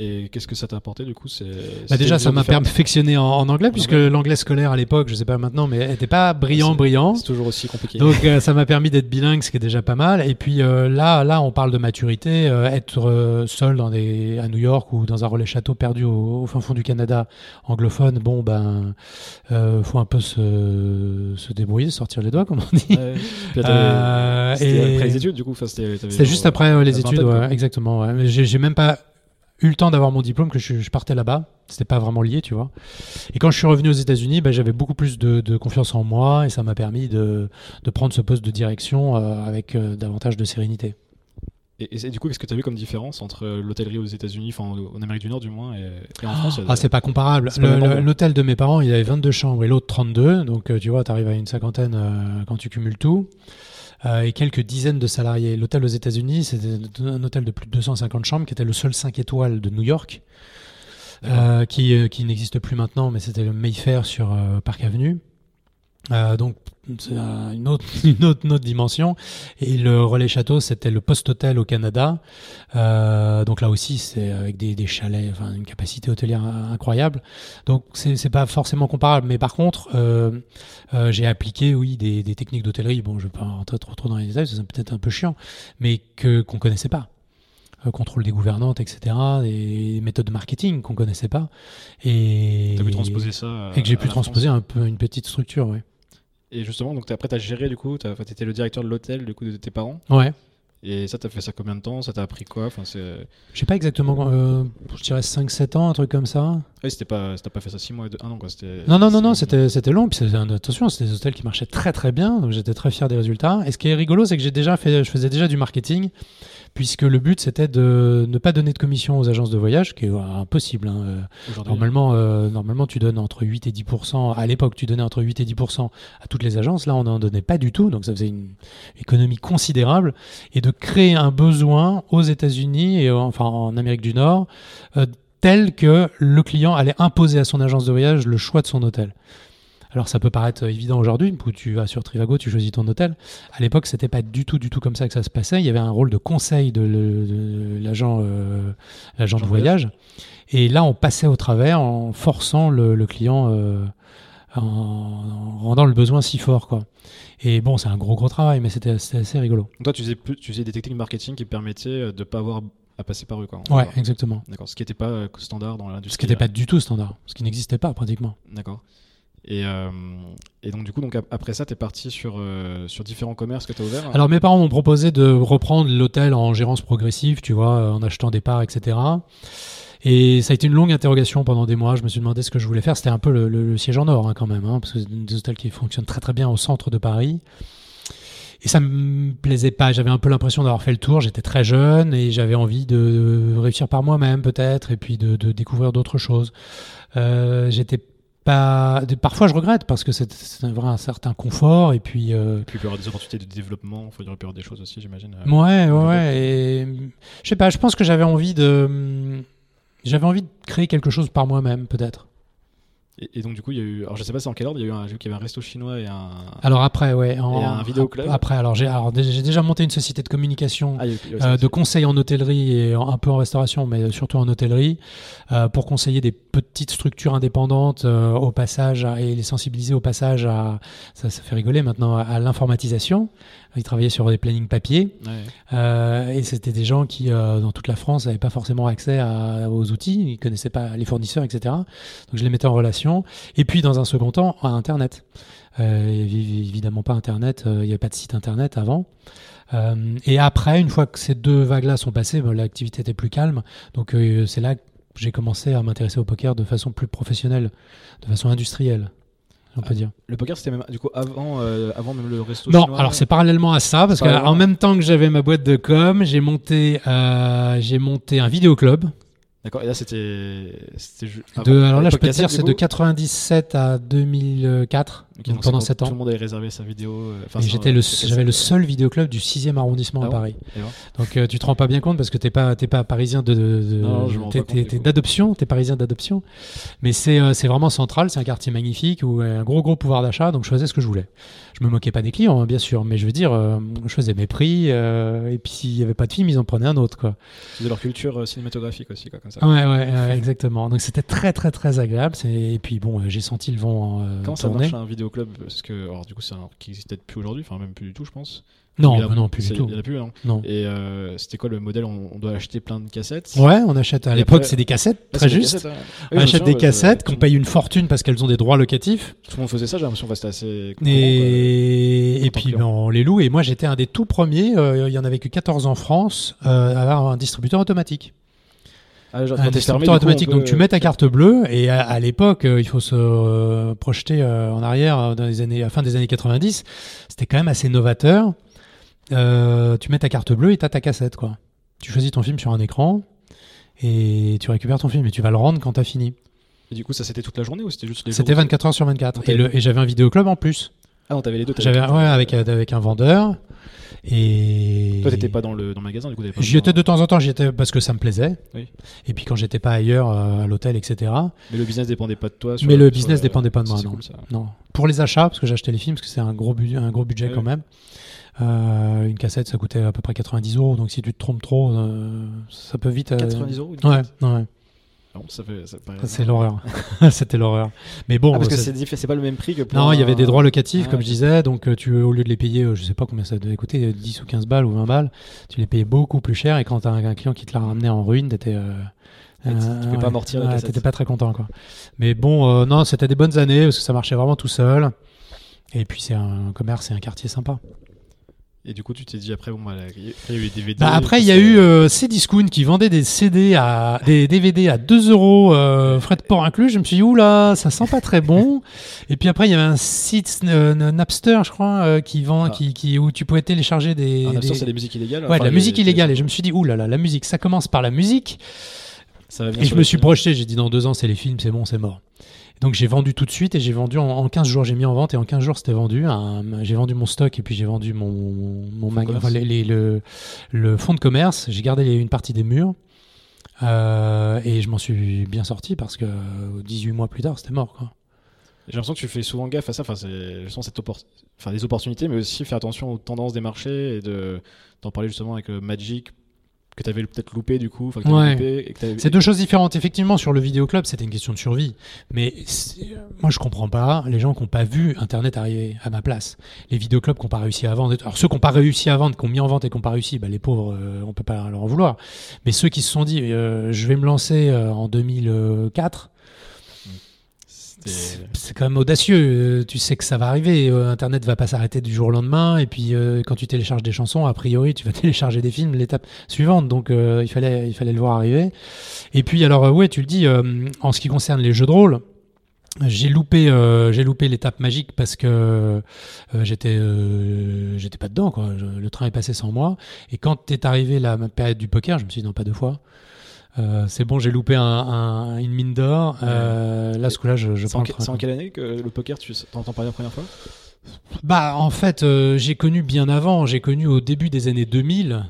Et qu'est-ce que ça t'a apporté du coup c'est, Bah déjà, ça m'a perfectionné en, en anglais, puisque anglais. l'anglais scolaire à l'époque, je sais pas maintenant, mais était pas brillant, brillant. C'est toujours aussi compliqué. Donc euh, ça m'a permis d'être bilingue, ce qui est déjà pas mal. Et puis euh, là, là, on parle de maturité. euh, être seul dans des, à New York ou dans un relais château perdu au, au fin fond du Canada anglophone, bon ben, faut un peu se, se débrouiller, sortir les doigts, comme on dit. Ouais. Puis c'était après les études du coup. Enfin, c'était, juste après les études, ouais, exactement. ouais. J'ai même pas eu le temps d'avoir mon diplôme que je, je partais là-bas. C'était pas vraiment lié, tu vois. Et quand je suis revenu aux États-Unis, bah, j'avais beaucoup plus de, de confiance en moi et ça m'a permis de, de prendre ce poste de direction euh, avec euh, davantage de sérénité. Et, et du coup, qu'est-ce que tu as vu comme différence entre l'hôtellerie aux États-Unis, enfin en Amérique du Nord du moins, et, et en France Ah, c'est pas comparable. L'hôtel de mes parents, il avait 22 chambres et l'autre 32. Donc, euh, tu vois, tu arrives à une cinquantaine euh, quand tu cumules tout. Euh, et quelques dizaines de salariés. L'hôtel aux États-Unis, c'était un hôtel de plus de 250 chambres qui était le seul 5 étoiles de New York, euh, qui, euh, qui n'existe plus maintenant, mais c'était le Mayfair sur euh, Park Avenue. Euh, donc, c'est euh, une autre, une, autre, une autre dimension. Et le Relais Château, c'était le post-hôtel au Canada. Euh, donc là aussi, c'est avec des, des chalets, enfin une capacité hôtelière incroyable. Donc c'est c'est pas forcément comparable. Mais par contre, euh, euh, j'ai appliqué, oui, des, des techniques d'hôtellerie. Bon, je vais pas rentrer trop, trop dans les détails, ça, c'est peut-être un peu chiant, mais que qu'on connaissait pas. Euh, contrôle des gouvernantes, etc. Des méthodes de marketing qu'on connaissait pas. Et T'as pu transposer ça. à- et que j'ai pu transposer France. un peu une petite structure, ouais. Et justement, donc après, tu as géré du coup, tu étais le directeur de l'hôtel du coup de tes parents. Ouais. Et ça, t'as fait ça combien de temps? Ça t'a appris quoi? Enfin. Je sais pas exactement, euh, je dirais 5-7 ans, un truc comme ça. Ouais, c'était pas, pas fait ça 6 mois et 1 an quoi. Non, non, non, non, c'était long. Puis attention, c'était des hôtels qui marchaient très très bien, donc j'étais très fier des résultats. Et ce qui est rigolo, c'est que j'ai déjà fait, je faisais déjà du marketing, puisque le but c'était de ne pas donner de commission aux agences de voyage, qui est euh, impossible. hein. Euh. Normalement, euh, normalement, tu donnes entre 8 et 10 À l'époque, tu donnais entre 8 et 10 à toutes les agences. Là, on n'en donnait pas du tout, donc ça faisait une économie considérable. Et de créer un besoin aux États-Unis et en- enfin en Amérique du Nord, euh, tel que le client allait imposer à son agence de voyage le choix de son hôtel. Alors ça peut paraître évident aujourd'hui, où tu vas sur Trivago, tu choisis ton hôtel. À l'époque, c'était pas du tout, du tout comme ça que ça se passait. Il y avait un rôle de conseil de, l'agent, euh, l'agent de voyage. Et là, on passait au travers en forçant le, le client, euh, en, en rendant le besoin si fort, quoi. Et bon, c'est un gros, gros travail, mais c'était assez rigolo. Toi, tu faisais, plus- tu faisais des techniques marketing qui permettaient euh, de pas avoir à passer par eux quoi. Ouais, exactement. D'accord. Ce qui n'était pas euh, standard dans l'industrie. Ce qui n'était pas du tout standard, ce qui n'existait pas pratiquement. D'accord. Et, euh, et donc du coup, donc ap- après ça, t'es parti sur, euh, sur différents commerces que t'as ouverts. Alors mes parents m'ont proposé de reprendre l'hôtel en gérance progressive, tu vois, en achetant des parts, etc. Et ça a été une longue interrogation pendant des mois. Je me suis demandé ce que je voulais faire. C'était un peu le, le- le siège en or hein, quand même, hein, parce que c'est des hôtels qui fonctionnent très très bien au centre de Paris. Et ça me plaisait pas. J'avais un peu l'impression d'avoir fait le tour. J'étais très jeune et j'avais envie de réussir par moi-même peut-être et puis de, de découvrir d'autres choses. Euh, J'étais Parfois je regrette parce que c'est un vrai un certain confort et puis. euh, Et puis il peut y avoir des opportunités de développement. Il faudrait y avoir des choses aussi, j'imagine. euh. Ouais, ouais, ouais. Et je sais pas, je pense que j'avais envie de. J'avais envie de créer quelque chose par moi-même, peut-être. Et, et donc du coup, il y a eu. Alors je sais pas c'est en quel ordre. Il y a eu un, qu'il y avait un resto chinois et un. Alors après, ouais. en- Et un vidéoclub Après, alors j'ai alors, déjà- j'ai déjà monté une société de communication. Ah, euh, de conseil en hôtellerie et en- un peu en restauration, mais surtout en hôtellerie, euh, pour conseiller des petites structures indépendantes euh, au passage à- et les sensibiliser au passage à, ça, ça fait rigoler maintenant, à, l'informatisation. Ils travaillaient sur des plannings papier. Ouais. Et c'était des gens qui, dans toute la France, n'avaient pas forcément accès à- aux outils, ils connaissaient pas les fournisseurs, etc. Donc je les mettais en relation. Et puis, dans un second temps, à Internet. Euh, il y avait évidemment pas Internet, euh, il n'y avait pas de site Internet avant. Euh, et après, une fois que ces deux vagues-là sont passées, ben, l'activité était plus calme. Donc euh, c'est là que j'ai commencé à m'intéresser au poker de façon plus professionnelle, de façon industrielle, on peut Ah, dire. Le poker, c'était même du coup avant, euh, avant même le resto Non, chinois. alors c'est parallèlement à ça, parce qu'en même temps que j'avais ma boîte de com, j'ai monté, euh, j'ai monté un vidéoclub. D'accord. Et là, c'était. ju- De, alors là, je peux te dire, c'est de coup 97 à 2004, Ok, donc pendant c'est 7 quand ans. Tout le monde avait réservé sa vidéo. euh, j'étais le, j'avais le cassette. seul vidéoclub du 6e arrondissement Ah à Paris. Donc euh, tu te rends pas bien compte parce que t'es pas t'es pas parisien de, de- d'adoption, t'es parisien d'adoption. Mais c'est euh, c'est vraiment central, c'est un quartier magnifique où euh, un gros gros pouvoir d'achat, donc je faisais ce que je voulais. Je me moquais pas des clients hein, bien sûr, mais je veux dire, euh, je faisais mes prix euh, et puis s'il y avait pas de film, ils en prenaient un autre quoi. C'était leur culture euh, cinématographique aussi. Quoi, comme ça. Ouais, ouais, ouais, exactement. Donc c'était très, très, très agréable. Et puis bon, j'ai senti le vent Comment ça marche un vidéoclub? Parce que, alors, du coup, c'est un qui existe peut-être plus aujourd'hui, enfin, même plus du tout, je pense. Non, bah non, plus du tout. Il y en a plus, non Non. Et euh, c'était quoi le modèle? On, on doit acheter plein de cassettes Ouais, on achète. À l'époque, c'est des cassettes, Ah, très des juste. cassettes, ouais. Oui, On achète des cassettes qu'on paye une fortune parce qu'elles ont des droits locatifs. Tout le monde faisait ça, j'ai l'impression que c'était assez. courant, Et, et puis ben, on les loue. Et moi, j'étais un des tout premiers. euh, il y en avait que 14 en France euh, à avoir un distributeur automatique. Ah, genre, un fermé, distributeur coup, automatique. peut- Donc tu mets ta carte bleue. Et à, à l'époque, euh, il faut se euh, projeter euh, en arrière dans les années, à la fin des années 90. C'était quand même assez novateur. Euh, tu mets ta carte bleue et t'as ta cassette, quoi. Tu choisis ton film sur un écran et tu récupères ton film et tu vas le rendre quand t'as fini. Et du coup, ça c'était toute la journée ou c'était juste les C'était jours 24 heures sur 24. Ok. Et, le- et j'avais un vidéoclub en plus. Ah non, t'avais les deux. J'avais ouais, avec, avec un vendeur. Et Toi, t'étais pas dans le, dans le magasin, du coup, J'y étais de temps en temps, j'y étais parce que ça me plaisait. Oui. Et puis quand j'étais pas ailleurs, euh, à l'hôtel, etc. Mais le business dépendait pas de toi. sur Mais le business la- dépendait pas de moi, non. cool. Non. Pour les achats, parce que j'achetais les films, parce que c'est un gros, bu- un gros budget Ouais, quand même. Euh, une cassette, ça coûtait à peu près 90 euros. Donc si tu te trompes trop, euh, ça peut vite. euh, 90 euros une Ouais, ouais. Ah ça fait. Ça c'est l'horreur. C'était l'horreur. Mais bon, Ah, parce que c'est- pas le même prix que pour. Non, il y avait des droits locatifs, Ah, comme je disais, donc euh, tu, au lieu de les payer, euh, je sais pas combien ça devait coûter, euh, 10 ou 15 balles ou 20 balles, tu les payais beaucoup plus cher, et quand t'as un, un client qui te l'a ramené en ruine, t'étais... Euh, tu- pouvais pas amortir la ouais, cassette. T'étais pas très content, quoi. Mais bon, euh, non, c'était des bonnes années, parce que ça marchait vraiment tout seul, et puis c'est un commerce, c'est un quartier sympa. Et du coup, tu t'es dit après, bon, bah, il y a eu les DVD. Bah, après, il y a eu euh, Cdiscount qui vendait des CD à des DVD à 2 euros, euh, frais de port inclus. Je me suis dit, oula, ça sent pas très bon. Et puis après, il y avait un site euh, Napster, je crois, euh, qui vend, Ah. qui, qui, où tu pouvais télécharger des. Des- Napster, c'est des musiques illégales. Ouais, enfin, de la les- musique les- illégale. Et je me suis dit, oulala, la musique, ça commence par la musique. Ça va venir Et je me suis projeté, j'ai dit, dans deux ans, c'est les films, c'est bon, c'est mort. Donc j'ai vendu tout de suite et j'ai vendu en, en 15 jours, j'ai mis en vente et en 15 jours c'était vendu. J'ai vendu mon stock et puis j'ai vendu mon, mon mag- commerce. enfin, les- les- le, le fonds de commerce. J'ai gardé les- une partie des murs euh, et je m'en suis bien sorti parce que euh, 18 mois plus tard c'était mort. Quoi. J'ai l'impression que tu fais souvent gaffe à ça. Enfin, c'est, je sens cette oppor- enfin, des opportunités, mais aussi faire attention aux tendances des marchés et de, d'en parler justement avec euh, Magic, que tu avais peut-être loupé du coup. Ouais. C'est deux choses différentes. Effectivement, sur le vidéoclub, c'était une question de survie. Mais c'est- moi, je comprends pas les gens qui n'ont pas vu Internet arriver à ma place. Les vidéoclubs qui n'ont pas réussi à vendre. Alors, ceux qui n'ont pas réussi à vendre, qui ont mis en vente et qui n'ont pas réussi, bah, les pauvres, euh, on peut pas leur en vouloir. Mais ceux qui se sont dit, euh, je vais me lancer euh, en 2004, C'était- c'est quand même audacieux. Euh, Tu sais que ça va arriver. Euh, Internet va pas s'arrêter du jour au lendemain. Et puis, euh, quand tu télécharges des chansons, a priori, tu vas télécharger des films l'étape suivante. Donc, il fallait, il fallait le voir arriver. Et puis, alors, euh, ouais, tu le dis. en ce qui concerne les jeux de rôle. J'ai loupé, j'ai loupé l'étape magique parce que j'étais, j'étais pas dedans quoi. Le train est passé sans moi. Et quand est arrivé la période du poker, je me suis dit non pas deux fois. Euh, c'est bon, j'ai loupé un, un- une mine d'or. Euh, là, ce coup-là, je, je c'est, en, que- quelle année que le poker, tu t'entends parler la première fois? Bah, en fait, euh, j'ai connu bien avant. J'ai connu au début des années 2000.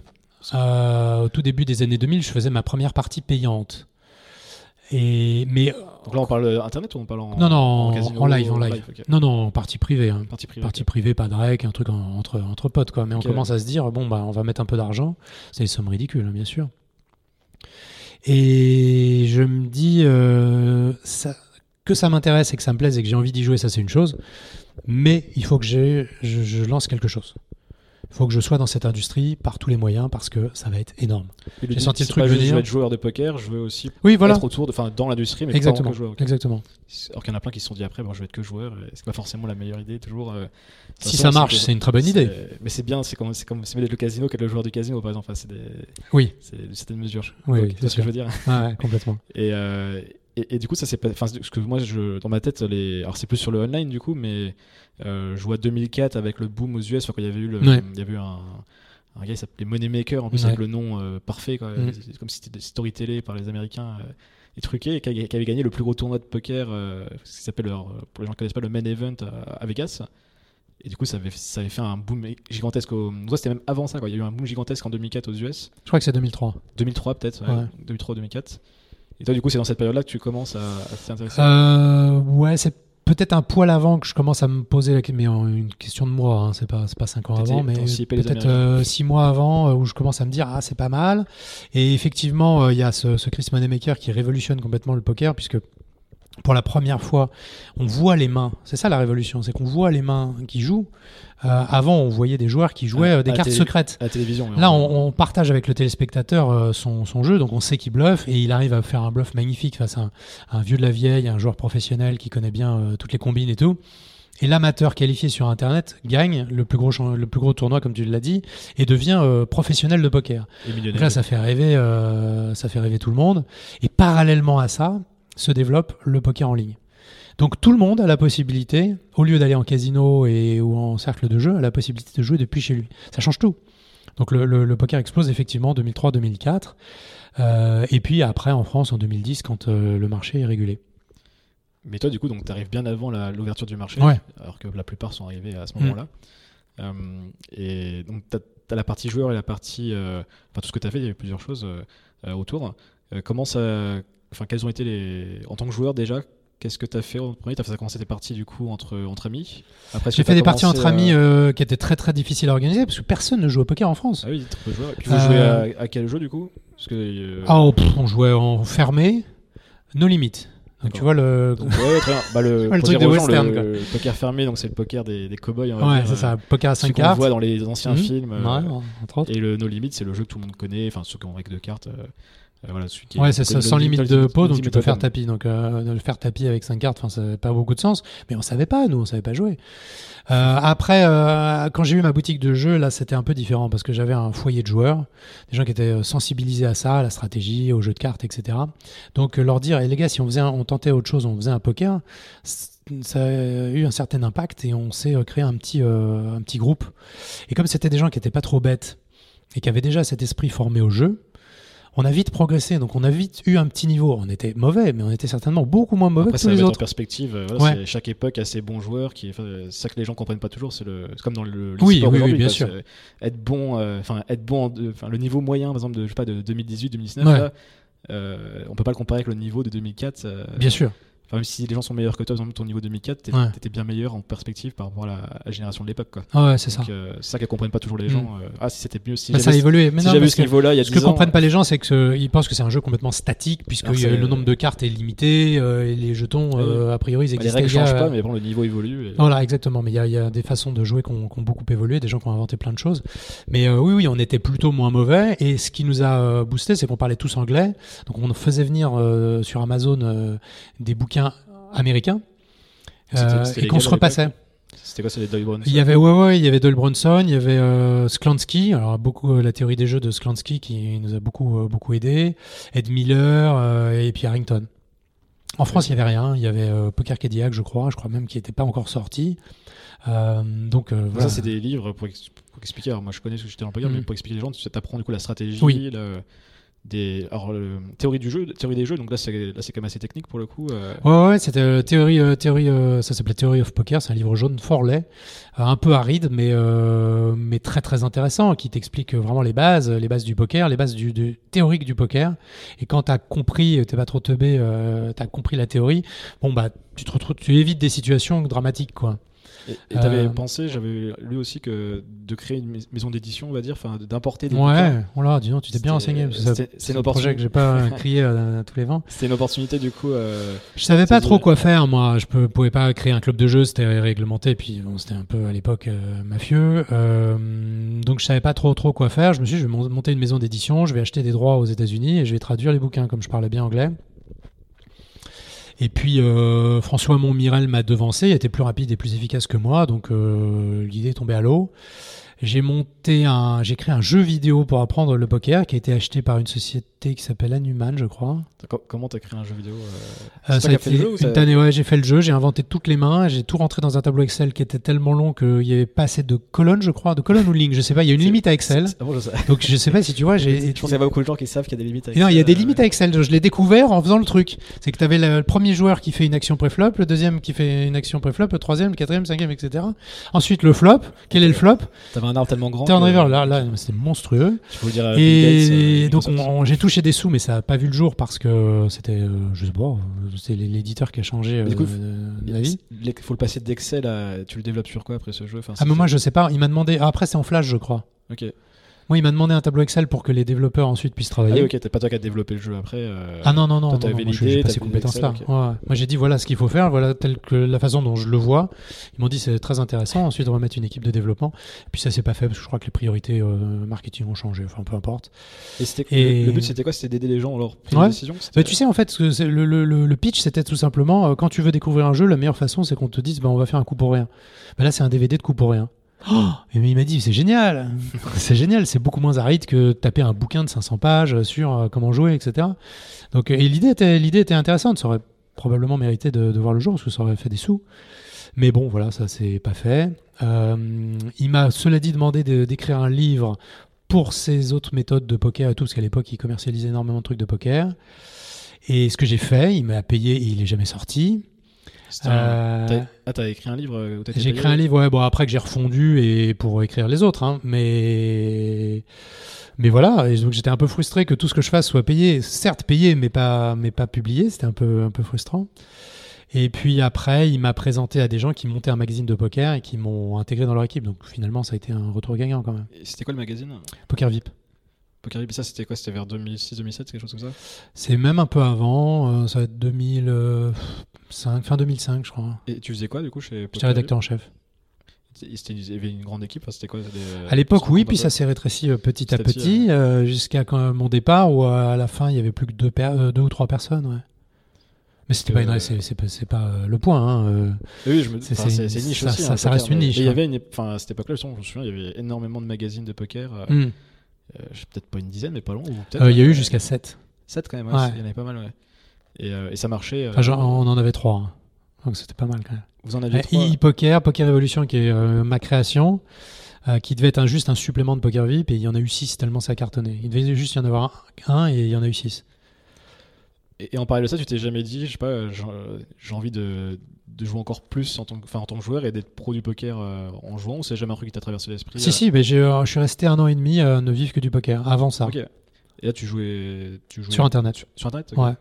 Euh, au tout début des années 2000, je faisais ma première partie payante. Et mais Donc là, on parle internet ou on parle en, non, non, en, casino, en live, en live. Non, non, en partie privée. hein. Partie privée. Partie privée, pas de rec, un truc en- entre, entre potes, quoi. Mais on commence à se dire, bon, bah, on va mettre un peu d'argent. C'est des sommes ridicules, hein, bien sûr. Et je me dis, euh, que ça m'intéresse et que ça me plaise et que j'ai envie d'y jouer, ça c'est une chose. Mais il faut que je lance quelque chose. Il faut que je sois dans cette industrie par tous les moyens parce que ça va être énorme. J'ai senti le truc pas juste, venir. Je veux être joueur de poker, je veux aussi Oui, voilà. être autour, de, enfin, dans l'industrie, mais pas en Exactement. tant que joueur. ok. Exactement. Alors qu'il y en a plein qui se sont dit après, bon, je vais être que joueur. et C'est pas forcément la meilleure idée toujours. euh, Si façon, ça marche, c'est une très bonne idée. Mais c'est bien, c'est comme c'est comme c'est le casino qu'être le joueur du casino, par exemple. Enfin, c'est des, Oui, c'est une certaine mesure. Oui, c'est ce que je veux dire. ouais, complètement. Et, euh, et, du coup, ça c'est pas. Enfin, parce que moi, je, dans ma tête, les. Alors, c'est plus sur le online du coup, mais euh, je vois 2004 avec le boom aux US, quand il y avait eu, il y avait eu un, un, gars qui s'appelait Moneymaker, en plus ouais. avec le nom euh, parfait, mm. comme si c'était des story télé par les Américains euh, et truqué, et qui, avait gagné le plus gros tournoi de poker, euh, ce qui s'appelle, pour les gens qui ne connaissent pas, le main event à, Vegas. Et du coup, ça avait, ça avait fait un boom gigantesque. Au... C'était même avant ça, quoi. il y a eu un boom gigantesque en 2004 aux US. Je crois que c'est 2003. 2003 peut-être, ouais. 2003-2004. Et toi, du coup, c'est dans cette période-là que tu commences à, à t'intéresser. Euh, ouais, c'est peut-être un poil avant que je commence à me poser la question, mais en une question de mois, hein, c'est pas, c'est pas cinq ans avant, mais peut-être euh, six mois avant euh, où je commence à me dire ah c'est pas mal. Et effectivement, euh, il y a ce, ce Chris Moneymaker qui révolutionne complètement le poker puisque pour la première fois, on voit les mains. C'est ça la révolution, c'est qu'on voit les mains qui jouent. Euh, avant, on voyait des joueurs qui jouaient euh, des à cartes secrètes. À la télévision. Là, on, on partage avec le téléspectateur euh, son, son jeu, donc on sait qu'il bluffe et il arrive à faire un bluff magnifique face à un, à un vieux de la vieille, un joueur professionnel qui connaît bien toutes les combines et tout. Et l'amateur qualifié sur Internet gagne le plus gros, le plus gros tournoi, comme tu l'as dit, et devient euh, professionnel de poker. Donc là, ça fait rêver, euh, ça fait rêver tout le monde. Et parallèlement à ça, se développe le poker en ligne. Donc tout le monde a la possibilité, au lieu d'aller en casino et ou en cercle de jeu, a la possibilité de jouer depuis chez lui. Ça change tout. Donc le, le- le poker explose effectivement en 2003-2004. Euh, et puis après en France en 2010 quand euh, le marché est régulé. Mais toi, du coup, donc, t'arrives bien avant l'ouverture du marché, Ouais. alors que la plupart sont arrivés à ce Mm. moment-là. Euh, et donc, t'as as la partie joueur et la partie. Enfin, tout ce que t'as fait, il y avait plusieurs choses autour. Comment ça. Enfin, quels ont été les. En tant que joueur, déjà, qu'est-ce que t'as fait en premier? T'as fait commencé tes parties, du coup, entre, entre amis? Après, J'ai fait des parties entre à- amis euh, qui étaient très très difficiles à organiser parce que personne ne joue au poker en France. Ah oui, très peu de joueurs. Et puis, vous Euh, jouez à, à quel jeu, du coup? Parce que. euh, Ah, oh, pff, on jouait en fermé, no limit. Donc tu vois le. donc, ouais, très bien. Bah, le, Ouais, le pour truc de aux gens, western, le, quoi. le poker fermé, donc c'est le poker des, des cow-boys. on va Ouais, c'est ça, poker à celui 5 qu'on cartes. voit dans les anciens Mhm. films. Ouais. Et le No Limit, c'est le jeu que tout le monde connaît, enfin ceux qui ont avec deux cartes. Euh, voilà, celui qui est Ouais, c'est ça, sans limite de pot, donc tu peux faire tapis. Donc, euh, faire tapis avec 5 cartes, ça n'a pas beaucoup de sens. Mais on savait pas, nous, on savait pas jouer. Euh, après, euh, quand j'ai eu ma boutique de jeux, là, c'était un peu différent parce que j'avais un foyer de joueurs, des gens qui étaient sensibilisés à ça, à la stratégie, aux jeux de cartes, etc. Donc, leur dire, et les gars, si on faisait, un- on tentait autre chose, on faisait un poker, ça a eu un certain impact et on s'est créé un petit, un petit groupe. Et comme c'était des gens qui étaient pas trop bêtes et qui avaient déjà cet esprit formé au jeu, on a vite progressé, donc on a vite eu un petit niveau. On était mauvais, mais on était certainement beaucoup moins mauvais Après, que tous les mettre en autres. perspective. voilà, Ouais. Chaque époque a ses bons joueurs. Qui, enfin, c'est ça que les gens comprennent pas toujours. C'est le, comme dans le. Oui, l'e-sport oui, oui, bien sûr. Être bon, euh, enfin être bon, enfin le niveau moyen, par exemple de, je sais pas, de 2018-2019. Ouais. Là, euh, on peut pas le comparer avec le niveau de 2004. euh, Bien sûr. Enfin, même si les gens sont meilleurs que toi, par exemple, ton niveau 2004, t'es- Ouais. t'étais bien meilleur en perspective par rapport à la, à la génération de l'époque. quoi. Ah ouais, c'est ça. Euh, c'est ça comprennent pas toujours les Mm. gens. euh, ah, si c'était mieux, si Bah, ça a évolué. Mais si j'avais ce niveau-là il y a ce 10 que ans. comprennent pas les gens, c'est qu'ils pensent que c'est un jeu complètement statique, puisque Alors, le nombre de cartes est limité, euh, et les jetons, euh, a priori, ils bah, les existent règles changent pas, euh, mais bon, le niveau évolue. et- Voilà, exactement. Mais il y, a- il y a des façons de jouer qui ont, beaucoup évolué, des gens qui ont inventé plein de choses. Mais euh, oui, oui, on était plutôt moins mauvais. Et ce qui nous a euh, boosté, c'est qu'on parlait tous anglais. Donc on faisait venir euh, sur Amazon euh, des bouquins américains C'était- euh, c'était et qu'on se repassait. C'était quoi, les Doyle Brunson Il y avait ouais, ouais, il y avait Doyle Brunson, il y avait euh, Sklansky, alors beaucoup euh, la théorie des jeux de Sklansky qui nous a beaucoup euh, beaucoup aidé, Ed Miller euh, et puis Harrington. En France, il y avait rien, il y avait Poker Cadillac, je crois, je crois même qu'il n'était pas encore sorti. Donc voilà. Ça, c'est des livres pour, ex- pour expliquer. Alors, moi, je connais ce que j'étais dans le poker, Mhm. mais pour expliquer les gens, tu apprends du coup la stratégie, Oui. le- alors, théorie du jeu, théorie des jeux. Donc là, c'est là, c'est quand même assez technique pour le coup. euh, Ouais, c'était euh, théorie, euh, théorie, ça s'appelait Theory of Poker, c'est un livre jaune fort laid, un peu aride, mais mais très très intéressant, qui t'explique vraiment les bases, les bases du poker, les bases du, du théorique du poker. Et quand t'as compris, t'es pas trop teubé, t'as compris la théorie, bon bah tu tu évites des situations dramatiques quoi. Et t'avais Euh, pensé, j'avais lu aussi que de créer une mais- maison d'édition, on va dire, enfin d'importer des Ouais, bouquins. voilà, dis donc, tu t'es bien renseigné. c'est un projet que j'ai pas euh, crié à, à tous les vents. C'était une opportunité du coup. euh, Je savais pas trop quoi faire, moi. Je peux, pouvais pas créer un club de jeu, c'était réglementé, puis bon, c'était un peu à l'époque euh, mafieux. Euh, donc je savais pas trop trop quoi faire. Je me suis dit, je vais mon- monter une maison d'édition, je vais acheter des droits aux États-Unis et je vais traduire les bouquins comme je parlais bien anglais. Et puis euh, François Montmirel m'a devancé, il était plus rapide et plus efficace que moi, donc euh, l'idée est tombée à l'eau. J'ai monté un, j'ai créé un jeu vidéo pour apprendre le poker qui a été acheté par une société qui s'appelle Anuman, je crois. co- Comment t'as créé un jeu vidéo euh, Euh, c'est ça a été jeu une année, ouais, j'ai fait le jeu, j'ai inventé toutes les mains, j'ai tout rentré dans un tableau Excel qui était tellement long qu'il y avait pas assez de colonnes, je crois, de colonnes ou de lignes, je sais pas, il y a une C'est- limite à Excel. c'est- ah bon, je sais. Donc je sais pas si tu vois, j'ai. Je pense qu'il y a pas beaucoup de gens qui savent qu'il y a des limites. avec Et non, il y a des euh, limites à Excel. Je l'ai découvert en faisant le truc. C'est que tu avais le, le premier joueur qui fait une action pré-flop, le deuxième qui fait une action pré-flop, le troisième, le quatrième, le cinquième, etc. Ensuite, le flop. Quel est le flop? T'avais un arbre tellement grand. Turn que- river. Là, là c'était monstrueux. Tu peux le dire à Bill Gates, euh, Et donc, on- on- j'ai tout touché des sous, mais ça n'a pas vu le jour parce que c'était, euh, je sais pas, c'est l'éditeur qui a changé coup, euh, d'avis. Il faut le passer d'Excel à. Tu le développes sur quoi après ce jeu enfin, Ah, mais moi, je sais pas. Il m'a demandé. ah, après, c'est en Flash, je crois. Ok. Moi, il m'a demandé un tableau Excel pour que les développeurs ensuite puissent Ah travailler. oui, ok, t'as pas toi qui as développé le jeu après. euh, Ah non, non, non, Toi, non, t'avais non, moi, j'ai pas ces compétences-là. Ouais. Moi j'ai dit voilà ce qu'il faut faire, voilà telle que la façon dont je le vois. Ils m'ont dit c'est très intéressant, ensuite on va mettre une équipe de développement. Et puis ça s'est pas fait parce que je crois que les priorités euh, marketing ont changé, enfin peu importe. Et, le, le but c'était quoi? C'était d'aider les gens à leur prise Ouais. de décision? Bah, tu sais en fait c'est- le pitch c'était tout simplement euh, quand tu veux découvrir un jeu, la meilleure façon c'est qu'on te dise bah, on va faire un coup pour rien. Bah, là c'est un DVD de coup pour rien. Oh mais il m'a dit c'est génial, c'est génial, c'est beaucoup moins aride que taper un bouquin de 500 pages sur euh, comment jouer, etc. Donc euh, et l'idée était l'idée était intéressante, ça aurait probablement mérité de, voir le jour parce que ça aurait fait des sous. Mais bon voilà ça c'est pas fait. Euh, il m'a cela dit demandé de- d'écrire un livre pour ses autres méthodes de poker et tout parce qu'à l'époque il commercialisait énormément de trucs de poker. Et ce que j'ai fait, il m'a payé et il est jamais sorti. Un- Euh, Ah, t'as écrit un livre euh, j'ai écrit un livre, ouais, bon après que j'ai refondu et pour écrire les autres, hein, mais mais voilà, et donc j'étais un peu frustré que tout ce que je fasse soit payé, certes payé, mais pas mais pas publié, c'était un peu un peu frustrant. Et puis après, il m'a présenté à des gens qui montaient un magazine de poker et qui m'ont intégré dans leur équipe. Donc finalement, ça a été un retour gagnant quand même. C'était quoi le magazine? Poker VIP. Poker Vip, ça c'était quoi? C'était vers 2006-2007, quelque chose comme ça? C'est même un peu avant, euh, ça va être 2005, fin 2005, je crois. Et tu faisais quoi du coup chez J'étais rédacteur en chef. Il y avait une grande équipe, c'était quoi des- À l'époque, oui, puis ça s'est rétréci euh, petit à Petit à petit, euh, jusqu'à mon départ, où euh, à la fin, il y avait plus que deux, euh, ou trois personnes. ouais. Mais c'était Que- pas, c'est, pas, euh, le point. hein, euh. Oui, je me... C'est- niche ça- aussi. ça- hein, ça reste une niche, Il y hein. avait une... enfin, à cette époque-là, je me souviens, il y avait énormément de magazines de poker. euh, Euh, je sais peut-être pas une dizaine, mais pas peut-être, Euh, Il y a eu jusqu'à 7. 7 quand même, ouais, Ouais. il y en avait pas mal, ouais. Et, euh, et ça marchait. Enfin, genre, on en avait trois. hein. Donc c'était pas mal quand même. Vous en aviez trois e-poker, Poker Evolution, qui est ma création, euh, qui devait être un, juste un supplément de Poker VIP, et il y en a eu 6 tellement ça a cartonné. Il devait juste y en avoir un, un et il y en a eu 6. Et, et en parallèle de ça, tu t'es jamais dit, je sais pas, euh, j'ai j'ai envie de, de jouer encore plus en tant enfin, en tant que joueur et d'être pro du poker euh, en jouant ou c'est jamais un truc qui t'a traversé l'esprit Si, euh, si, mais euh, je suis resté un an et demi à ne vivre que du poker, avant ça, Ok. Et là, tu jouais, tu jouais sur Internet. sur, sur Internet. Ouais.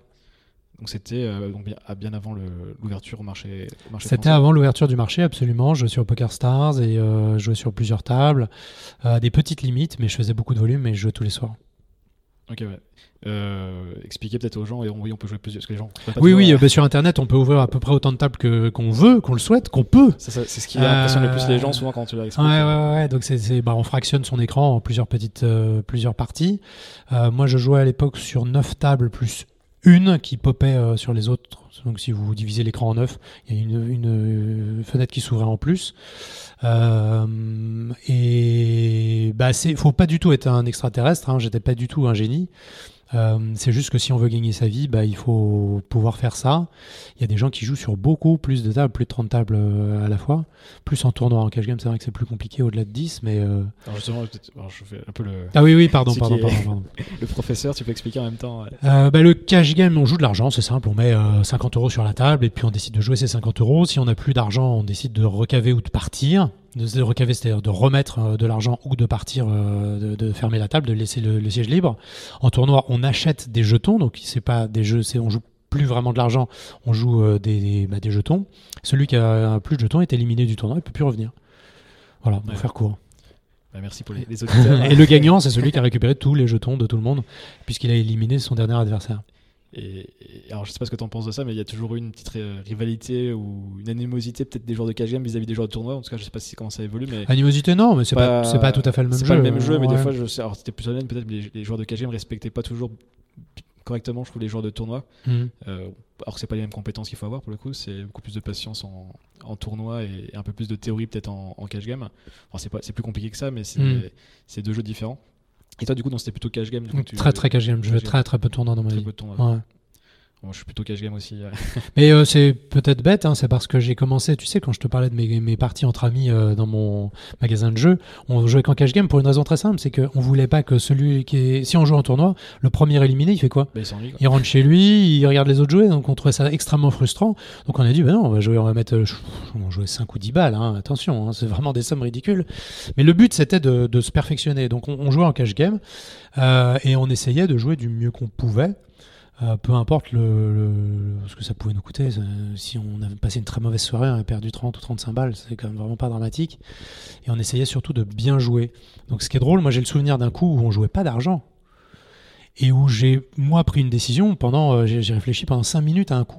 Donc c'était euh, donc bien, avant l'ouverture au marché, C'était avant l'ouverture du marché, absolument. Je jouais sur Poker Stars et euh, je jouais sur plusieurs tables, à des petites limites, mais je faisais beaucoup de volume et je jouais tous les soirs. Ok, ouais. Euh, expliquer peut-être aux gens, et on, oui, on peut jouer plusieurs, parce que les gens. pas Oui, oui, euh, euh, bah, sur Internet, on peut ouvrir à peu près autant de tables que, qu'on veut, qu'on le souhaite, qu'on peut. ça, ça, c'est ce qui impressionne le plus Euh, les gens souvent quand tu leur Ouais, expliques. ouais, euh, ouais, ouais. Donc c'est, c'est- bah, on fractionne son écran en plusieurs petites, euh, plusieurs parties. Euh, moi, je jouais à l'époque sur 9 tables plus une qui popait euh, sur les autres. Donc si vous divisez l'écran en 9, il y a une, une, euh, fenêtre qui s'ouvrait en plus. Euh, et bah c'est, faut pas du tout être un extraterrestre. Hein, j'étais pas du tout un génie. Euh, c'est juste que si on veut gagner sa vie, bah, il faut pouvoir faire ça. Il y a des gens qui jouent sur beaucoup plus de tables, plus de 30 tables euh, à la fois. Plus en tournoi, en cash game, c'est vrai que c'est plus compliqué au-delà de 10, mais... euh, Alors justement, alors, je fais un peu le, Ah oui, oui, pardon, pardon, pardon, pardon. le professeur, tu peux expliquer en même temps. Euh, bah, le cash game, on joue de l'argent, c'est simple, on met euh, 50 euros sur la table et puis on décide de jouer ces 50 euros. Si on n'a plus d'argent, on décide de recaver ou de partir. De, de recaver, c'est-à-dire de remettre euh, de l'argent ou de partir, euh, de, de fermer la table, de laisser le, le siège libre. En tournoi, on achète des jetons, donc c'est pas des jeux, c'est on joue plus vraiment de l'argent, on joue euh, des, des, bah, des jetons. Celui qui a plus de jetons est éliminé du tournoi, il peut plus revenir. Voilà, pour Ouais. faire court. Bah, merci pour les, les auditeurs. et le gagnant, c'est celui qui a récupéré tous les jetons de tout le monde, puisqu'il a éliminé son dernier adversaire. Et, et- alors, je sais pas ce que tu en penses de ça, mais il y a toujours eu une petite rivalité ou une animosité peut-être des joueurs de cash game vis-à-vis des joueurs de tournoi. En tout cas, je sais pas si comment ça évolue, mais Animosité, non, mais c'est pas, c'est pas tout à fait le même c'est jeu. pas le même jeu, mais des fois, je sais, alors c'était plus honnête peut-être, mais les, les joueurs de cash game respectaient pas toujours correctement, je trouve, les joueurs de tournoi. Mhm. Euh, alors que c'est pas les mêmes compétences qu'il faut avoir pour le coup, c'est beaucoup plus de patience en, en tournoi et, un peu plus de théorie peut-être en, en cash game. Alors c'est c'est plus compliqué que ça, mais c'est, c'est deux jeux différents. Et toi, du coup, non, c'était plutôt cash game. du coup, tu- Très très cash game. Je vais très très peu de tournois dans ma très vie. peu de tournois. Ouais. Moi, je suis plutôt cash game aussi. Mais euh, c'est peut-être bête, hein, c'est parce que j'ai commencé, tu sais, quand je te parlais de mes, mes parties entre amis euh, dans mon magasin de jeux, on jouait qu'en cash game pour une raison très simple, c'est qu'on voulait pas que celui qui est. Si on joue en tournoi, le premier éliminé, il fait quoi? Bah, il quoi. Il rentre chez lui, il regarde les autres jouer, donc on trouvait ça extrêmement frustrant. Donc on a dit, bah non, on va jouer, on va mettre, euh, on va jouer 5 ou 10 balles, hein, attention, hein, c'est vraiment des sommes ridicules. Mais le but c'était de, de se perfectionner. Donc on, on jouait en cash game euh, et on essayait de jouer du mieux qu'on pouvait. Euh, peu importe le, le- ce que ça pouvait nous coûter. Si on avait passé une très mauvaise soirée, on avait perdu 30 ou 35 balles, c'est quand même vraiment pas dramatique. Et on essayait surtout de bien jouer. Donc ce qui est drôle, moi j'ai le souvenir d'un coup où on jouait pas d'argent. Et où j'ai, moi, pris une décision pendant, euh, j'ai réfléchi pendant 5 minutes à un coup.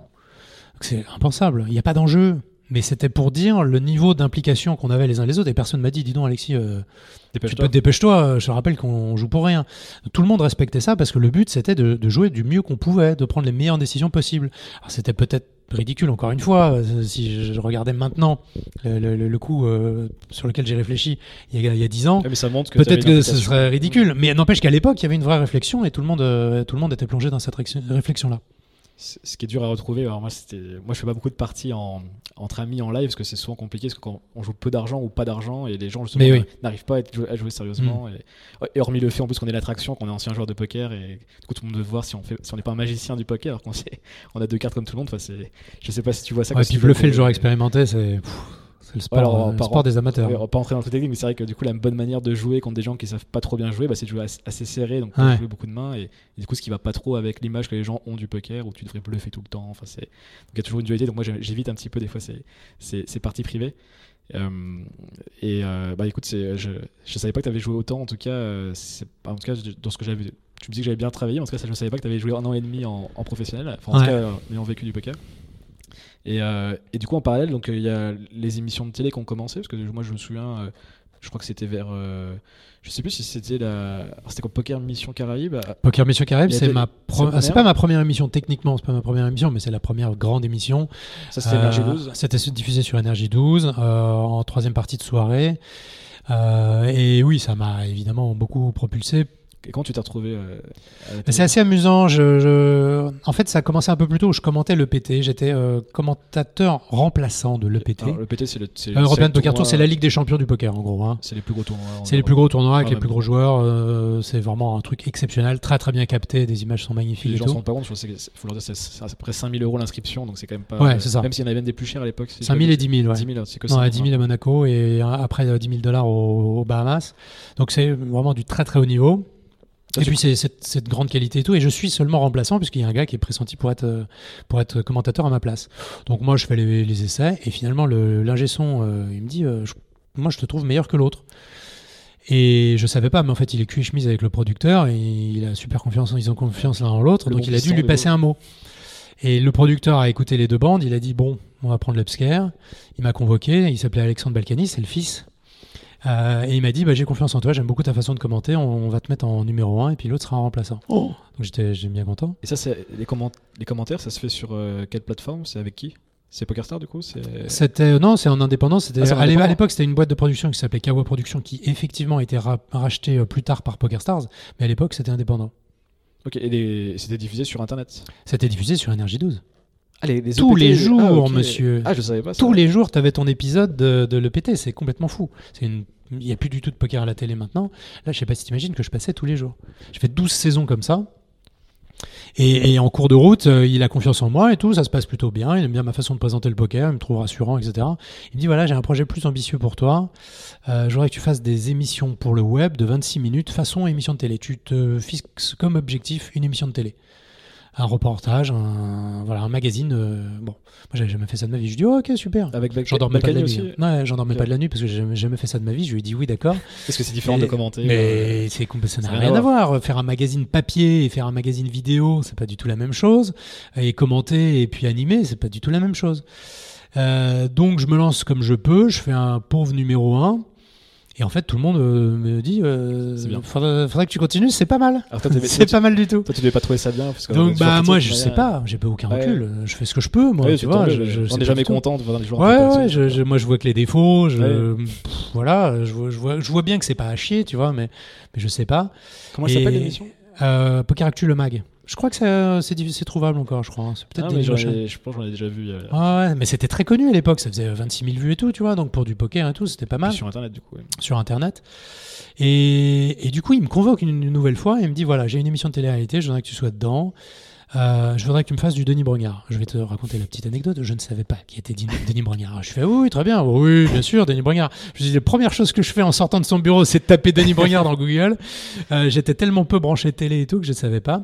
C'est impensable, il n'y a pas d'enjeu. Mais c'était pour dire le niveau d'implication qu'on avait les uns les autres. Et personne m'a dit, dis donc Alexis, euh, tu Dépêche-toi. peux dépêche-toi, euh, je te rappelle qu'on joue pour rien. Tout le monde respectait ça parce que le but c'était de, de jouer du mieux qu'on pouvait, de prendre les meilleures décisions possibles. Alors c'était peut-être ridicule encore une fois, euh, si je, regardais maintenant le, le- le- le coup euh, sur lequel j'ai réfléchi il y a, 10 ans, que peut-être que ce serait ridicule. Mais n'empêche qu'à l'époque il y avait une vraie réflexion et tout le monde, euh, tout le monde était plongé dans cette réflexion-là. Ce qui est dur à retrouver, alors moi, c'était, moi je fais pas beaucoup de parties en, entre amis en live parce que c'est souvent compliqué parce que quand on joue peu d'argent ou pas d'argent et les gens justement oui. n'arrivent pas à, être- à jouer sérieusement. Et, et hormis le fait en plus qu'on est l'attraction, qu'on est ancien joueur de poker et du coup tout le monde veut voir si on fait, si on n'est pas un magicien du poker, alors qu'on on a deux cartes comme tout le monde. Enfin, c'est, je sais pas si tu vois ça. Ouais, comme puis si tu bluffer le joueur expérimenté, c'est c'est le sport, alors, euh, par- sport des amateurs. On va pas entrer dans le technique, mais c'est vrai que du coup, la bonne manière de jouer contre des gens qui savent pas trop bien jouer, bah, c'est de jouer assez, assez serré, donc Ouais. jouer beaucoup de mains. Et, et du coup, ce qui va pas trop avec l'image que les gens ont du poker, où tu devrais bluffer tout le temps. Enfin, c'est... Donc il y a toujours une dualité. Donc moi, j'évite un petit peu des fois ces, ces, ces parties privées. Euh, et euh, bah écoute, je, je savais pas que tu avais joué autant. En tout cas, euh, en tout cas, dans ce que j'avais, tu me dis que j'avais bien travaillé. En tout cas, ça, je savais pas que tu avais joué un an et demi en, en professionnel. Enfin, en Ouais. tout cas, en ayant vécu du poker. Et, euh, et du coup, en parallèle, donc euh, il y a les émissions de télé qui ont commencé, parce que moi je me souviens, euh, je crois que c'était vers, euh, je sais plus si c'était la, c'était quoi, Poker Mission Caraïbes. euh, Poker Mission a c'est ma c'est pro- ah, pas ma première émission techniquement, c'est pas ma première émission, mais c'est la première grande émission. Ça c'était Euh, Énergie 12. C'était diffusé sur Énergie 12 euh, en troisième partie de soirée. Et oui, ça m'a évidemment beaucoup propulsé. Et quand tu t'es retrouvé euh, C'est assez amusant. Je, je- En fait, ça a commencé un peu plus tôt. Je commentais l'EPT. J'étais euh, commentateur remplaçant de l'EPT. Alors, le PT, c'est le, Euh, European Poker Tour, c'est la Ligue des champions du poker, en gros. hein. C'est les plus gros tournois. C'est les plus gros tournois avec Ah, les plus gros joueurs. euh, c'est vraiment un truc exceptionnel, très très bien capté. Des images sont magnifiques Les et gens se tout. rendent pas compte, c'est- faut leur dire, c'est, c'est à peu près 5000 euros l'inscription, donc c'est quand même pas. Ouais, c'est ça. Même s'il y en avait même des plus chers à l'époque. c'est 5000 et 10 000, ouais. 10 000, c'est que ça. à 10 000 à Monaco et après euh, 10 000 dollars aux Bahamas. Donc c'est vraiment du très très haut niveau. Et puis c'est cette, cette grande qualité et tout. Et je suis seulement remplaçant puisqu'il y a un gars qui est pressenti pour être, euh, pour être commentateur à ma place. Donc moi je fais les, les essais et finalement le l'ingé son euh, il me dit euh, je- moi je te trouve meilleur que l'autre. Et je savais pas, mais en fait il est cul et chemise avec le producteur et il a super confiance, ils ont confiance l'un en l'autre, donc bon il a dû lui passer un mot. Et le producteur a écouté les deux bandes, il a dit bon, on va prendre l'upscare. Il m'a convoqué, il s'appelait Alexandre Balkany, c'est le fils. Euh, et il m'a dit bah, j'ai confiance en toi, j'aime beaucoup ta façon de commenter, on, on va te mettre en numéro 1 et puis l'autre sera en remplaçant. Donc j'étais j'étais bien content. Et ça, c'est les, comment- les commentaires, ça se fait sur euh, quelle plateforme? C'est avec qui? C'est PokerStar du coup? C'est... C'était non, c'est en indépendant. C'était Ah, à l'époque c'était une boîte de production qui s'appelait Kawa Production qui effectivement a été ra- rachetée euh, plus tard par PokerStars, mais à l'époque c'était indépendant. Ok, et les- c'était diffusé sur internet? C'était diffusé sur Énergie 12. Ah, les, les Tous les jours, ah, ok. monsieur. Ah, je savais pas ça. Tous les jours, tu avais ton épisode de, de l'EPT. C'est complètement fou. C'est une... Il n'y a plus du tout de poker à la télé maintenant. Là, je sais pas si tu imagines que je passais tous les jours. J'ai fait 12 saisons comme ça. Et, en cours de route, euh, il a confiance en moi et tout, ça se passe plutôt bien. Il aime bien ma façon de présenter le poker, il me trouve rassurant, etc. Il me dit voilà, j'ai un projet plus ambitieux pour toi. Euh, je voudrais que tu fasses des émissions pour le web de 26 minutes, façon émission de télé. Tu te fixes comme objectif une émission de télé. Un reportage, un, voilà, un magazine. euh, bon, moi j'avais jamais fait ça de ma vie. Je dis oh, ok, super. Avec J'en dormais pas de la nuit. aussi hein. Ouais, j'en dormais pas de la nuit parce que j'ai jamais, jamais fait ça de ma vie. Je lui ai dit oui, d'accord. Est-ce que c'est différent de commenter euh, Mais c'est compl- ça n'a rien à voir. Faire un magazine papier et faire un magazine vidéo, c'est pas du tout la même chose. Et commenter et puis animer, c'est pas du tout la même chose. Euh, donc je me lance comme je peux. Je fais un pauvre numéro 1. Et en fait, tout le monde euh, me dit euh, bien. faudrait, faudrait que tu continues, c'est pas mal. C'est pas mal du tout. Toi, tu devais pas trouver ça bien parce que Donc vois bah moi je sais pas, j'ai pas aucun Ouais. recul. Je fais ce que je peux moi, Ouais, tu vois. je- je on n'est jamais content de voir des joueurs Ouais, ouais, je, je- moi je vois que les défauts, je, Ouais. pff, voilà, je vois, je, vois, je vois bien que c'est pas à chier, tu vois, mais, mais je sais pas. Comment elle s'appelle l'émission? Euh, Poker Actu, le mag. Je crois que c'est trouvable encore, je crois. hein. C'est peut-être Ah, je pense que j'en ai déjà vu euh, Ah ouais, mais c'était très connu à l'époque, ça faisait 26 000 vues et tout, tu vois, donc pour du poker et tout, c'était pas mal sur internet du coup. ouais. sur Internet. Et, et du coup, il me convoque une, une nouvelle fois et il me dit voilà, j'ai une émission de télé-réalité, je voudrais que tu sois dedans. Euh, je voudrais que tu me fasses du Denis Brognard. Je vais te raconter la petite anecdote. Je ne savais pas qui était Denis Brognard. Je fais oui, très bien. Oui, bien sûr, Denis Brognard. Je dis la première chose que je fais en sortant de son bureau, c'est de taper Denis Brognard dans Google. Euh, J'étais tellement peu branché télé et tout que je ne savais pas.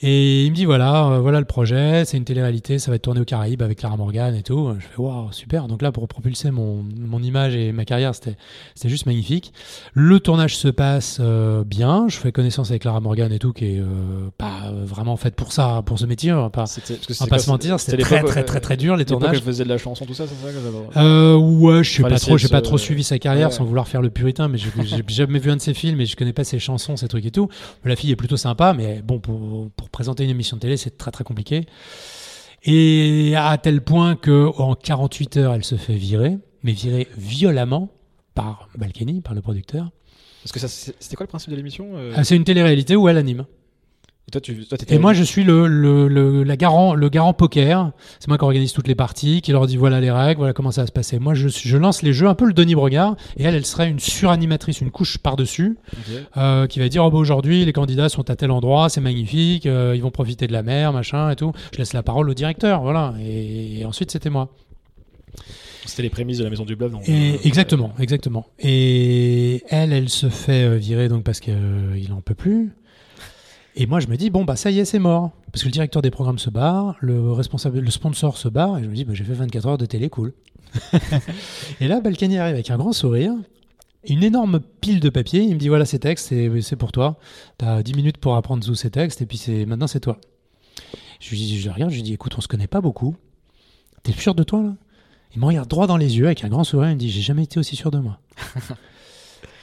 Et il me dit voilà, euh, voilà le projet, c'est une télé-réalité, ça va être tourné aux Caraïbes avec Clara Morgan et tout. Je fais waouh, super. Donc là, pour propulser mon, mon image et ma carrière, c'était c'était juste magnifique. Le tournage se passe euh, bien. Je fais connaissance avec Clara Morgan et tout, qui est euh, pas vraiment faite pour ça, pour ce métier. On va pas, on va pas se mentir, c'était très, très, très, très dur les tournages. elle faisait de la chanson, tout ça, c'est ça que Euh, ouais, je sais pas trop, j'ai pas trop suivi sa carrière Ouais. sans vouloir faire le puritain, mais j'ai j'ai jamais vu un de ses films et je connais pas ses chansons, ses trucs et tout. La fille est plutôt sympa, mais bon, pour, pour présenter une émission de télé, c'est très très compliqué. Et à tel point que en 48 heures, elle se fait virer, mais virer violemment par Balkany, par le producteur. Parce que ça, c'était quoi le principe de l'émission euh, Ah, c'est une télé-réalité où elle anime. Et toi, tu, toi, Et moi, je suis le, le, le, la garant, le garant poker. C'est moi qui organise toutes les parties, qui leur dit voilà les règles, voilà comment ça va se passer. Moi, je, je lance les jeux, un peu le Denis Brogard, et elle, elle serait une suranimatrice, une couche par-dessus, Ok. euh, qui va dire oh, bah, aujourd'hui, les candidats sont à tel endroit, c'est magnifique, euh, ils vont profiter de la mer, machin et tout. Je laisse la parole au directeur, voilà. Et, et ensuite, c'était moi. C'était les prémices de la maison du bluff. Donc, Et, euh, exactement, exactement. Et elle, elle se fait euh, virer donc parce qu'il en peut plus. Et moi, je me dis bon bah ça y est, c'est mort. Parce que le directeur des programmes se barre, le responsable, le sponsor se barre, et je me dis bah, j'ai fait 24 heures de télé, cool. et là, Balkany arrive avec un grand sourire, une énorme pile de papier. Il me dit voilà ces textes, c'est pour toi. T'as 10 minutes pour apprendre tous ces textes, et puis c'est maintenant c'est toi. Je lui dis, je regarde, je lui dis écoute, on se connaît pas beaucoup. T'es sûr de toi là? Il me regarde droit dans les yeux avec un grand sourire. Il me dit J'ai jamais été aussi sûr de moi.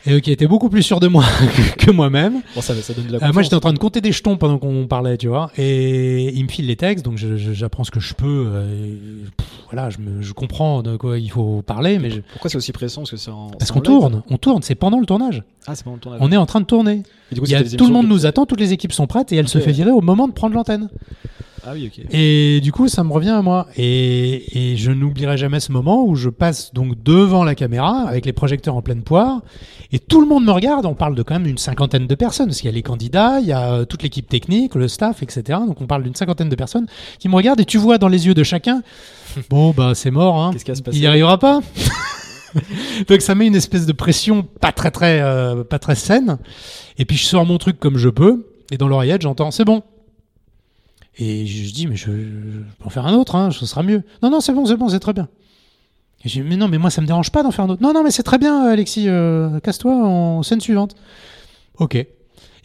Et qui était beaucoup plus sûr de moi que, moi-même. Bon, ça, ça donne de la Euh, moi, j'étais en train de compter des jetons pendant qu'on parlait, tu vois. Et il me file les textes, donc j'apprends ce que je peux. euh, et, pff, voilà, je, me- je comprends de quoi il faut parler, mais je- Pourquoi c'est aussi pressant Parce que c'est parce qu'on tourne, on tourne. C'est pendant le tournage. Ah, c'est pendant le tournage. On est en train de tourner. Et du coup, Il y a, tout le monde de- nous attend, toutes les équipes sont prêtes, et elle se fait virer au moment de prendre l'antenne. Ah oui, ok. Et du coup, ça me revient à moi. Et, et je n'oublierai jamais ce moment où je passe donc devant la caméra avec les projecteurs en pleine poire et tout le monde me regarde. On parle de quand même une cinquantaine de personnes parce qu'il y a les candidats, il y a euh, toute l'équipe technique, le staff, etc. Donc on parle d'une cinquantaine de personnes qui me regardent et tu vois dans les yeux de chacun, bon bah c'est mort, hein. Qu'est-ce qui se il passer n'y arrivera pas. donc ça met une espèce de pression pas très très euh, pas très saine. Et puis je sors mon truc comme je peux et dans l'oreillette j'entends c'est bon. Et je, dis, mais je, peux en faire un autre, hein, ce sera mieux. Non, non, c'est bon, c'est bon, c'est très bien. Et je dis, mais non, mais moi, ça me dérange pas d'en faire un autre. Non, non, mais c'est très bien, Alexis, euh, casse-toi en scène suivante. Ok.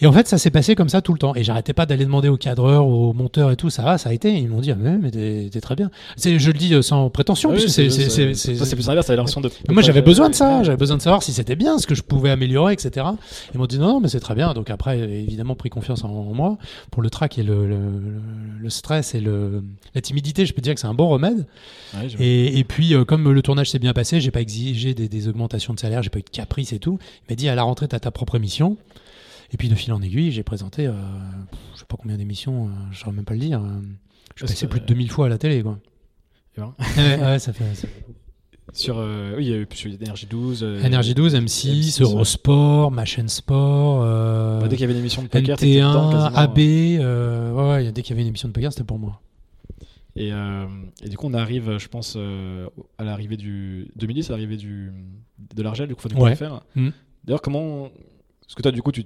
Et en fait, ça s'est passé comme ça tout le temps. Et j'arrêtais pas d'aller demander au cadreur, au monteur et tout. Ça va, ça a été. Ils m'ont dit, ah, mais, mais t'es très bien. C'est- Je le dis euh, sans prétention, Ah oui, c'est- c'est- c'est- plus l'inverse, t'avais l'impression de. moi, j'avais de- besoin de ça. J'avais besoin de savoir si c'était bien, ce que je pouvais améliorer, etc. Ils m'ont dit non, non, mais c'est très bien. Donc après, évidemment, pris confiance en, en moi pour le trac et le, le, le- le stress et le, la timidité. Je peux dire que c'est un bon remède. Ouais, je- Et, et puis, euh, comme le tournage s'est bien passé, j'ai pas exigé des, des augmentations de salaire, j'ai pas eu de caprice et tout. Il m'a dit à la rentrée, t'as ta propre émission. Et puis de fil en aiguille, j'ai présenté, euh, je sais pas combien d'émissions, euh, je saurais même pas le dire. euh, je passais que- plus de 2000 fois à la télé, quoi. Et ouais, ouais, ça fait. ça- Sur, euh, oui, il y a eu sur Énergie 12. euh, Énergie 12, M6, M6, ouais. Eurosport, Ma chaîne Sport, euh, bah, dès qu'il y avait une émission de poker, t'étais dedans NT1, quasiment. AB, ouais, ouais, dès qu'il y avait une émission de poker, c'était pour moi. Et, et du coup, on arrive, je pense, à l'arrivée du 2010, à l'arrivée du de l'Argel, du coup, du Ouais. PFR. Mm. D'ailleurs, comment Parce que toi, du coup, tu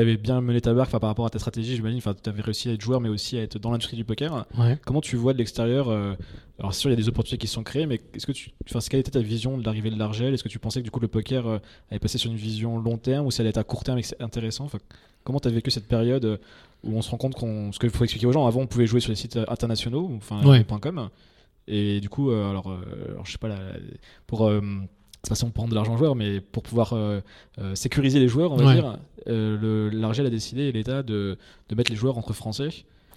avais bien mené ta barque par rapport à ta stratégie, j'imagine. Enfin, tu avais réussi à être joueur, mais aussi à être dans l'industrie du poker. Ouais. Comment tu vois de l'extérieur euh, Alors, sûr, il y a des opportunités qui sont créées, mais est-ce que tu, enfin, quelle était ta vision de l'arrivée de l'Argel Est-ce que tu pensais que du coup le poker euh, allait passer sur une vision long terme ou si elle allait être à court terme et que c'est intéressant? Enfin, Comment tu as vécu cette période euh, où on se rend compte qu'on. Ce qu'il faut expliquer aux gens, avant on pouvait jouer sur les sites euh, internationaux, enfin Ouais. .com, et du coup, euh, alors, alors, je sais pas, pour. De toute façon, prendre de l'argent aux joueurs, mais pour pouvoir euh, euh, sécuriser les joueurs, on va Ouais. dire, euh, l'Argel a décidé, l'État, de, de mettre les joueurs entre Français.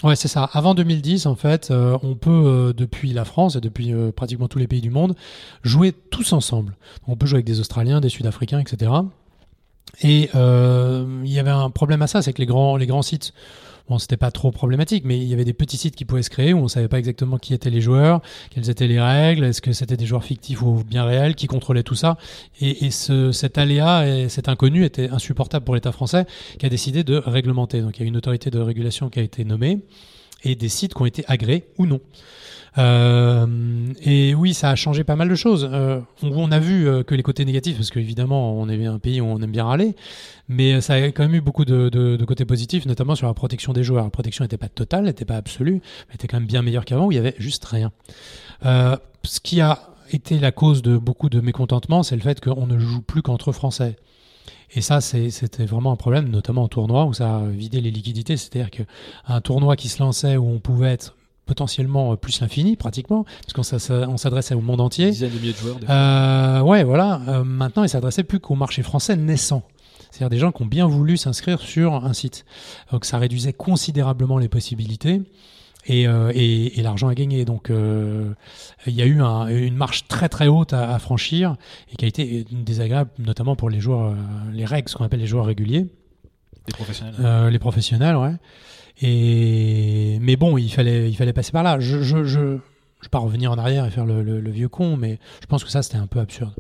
Ouais, c'est ça. Avant 2010, en fait, euh, on peut, depuis la France et depuis pratiquement tous les pays du monde, jouer tous ensemble. On peut jouer avec des Australiens, des Sud-Africains, etc. Et il y avait un problème à ça, c'est que les grands, les grands sites, bon, c'était pas trop problématique, mais il y avait des petits sites qui pouvaient se créer où on savait pas exactement qui étaient les joueurs, quelles étaient les règles, est-ce que c'était des joueurs fictifs ou bien réels, qui contrôlaient tout ça. Et, et ce, cet aléa et cet inconnu était insupportable pour l'État français qui a décidé de réglementer. Donc il y a une autorité de régulation qui a été nommée et des sites qui ont été agréés ou non. Euh, et oui, ça a changé pas mal de choses. Euh, on, a vu euh, que les côtés négatifs, parce qu'évidemment, on est un pays où on aime bien râler, mais ça a quand même eu beaucoup de, côtés positifs, notamment sur la protection des joueurs. La protection n'était pas totale, n'était pas absolue, mais était quand même bien meilleure qu'avant, où il y avait juste rien. Ce qui a été la cause de beaucoup de mécontentement, c'est le fait qu'on ne joue plus qu'entre Français. Et ça, c'était vraiment un problème, notamment en tournoi, où ça a vidé les liquidités. C'est-à-dire qu'un tournoi qui se lançait où on pouvait être potentiellement plus l'infini, pratiquement, parce qu'on on s'adressait au monde entier. dizaine de milliers de joueurs. Euh, ouais, voilà. Euh, maintenant, il s'adressait plus qu'au marché français naissant. C'est-à-dire des gens qui ont bien voulu s'inscrire sur un site. Donc ça réduisait considérablement les possibilités et, euh, et- et l'argent à gagner. Donc euh, il y a eu un- une marche très très haute à, à franchir et qui a été désagréable, notamment pour les joueurs, euh, les règles, ce qu'on appelle les joueurs réguliers. Des professionnels. Euh, les professionnels, ouais. Et mais bon, il fallait, il fallait passer par là. Je, je, je, je vais pas revenir en arrière et faire le, le- le vieux con, mais je pense que ça c'était un peu absurde.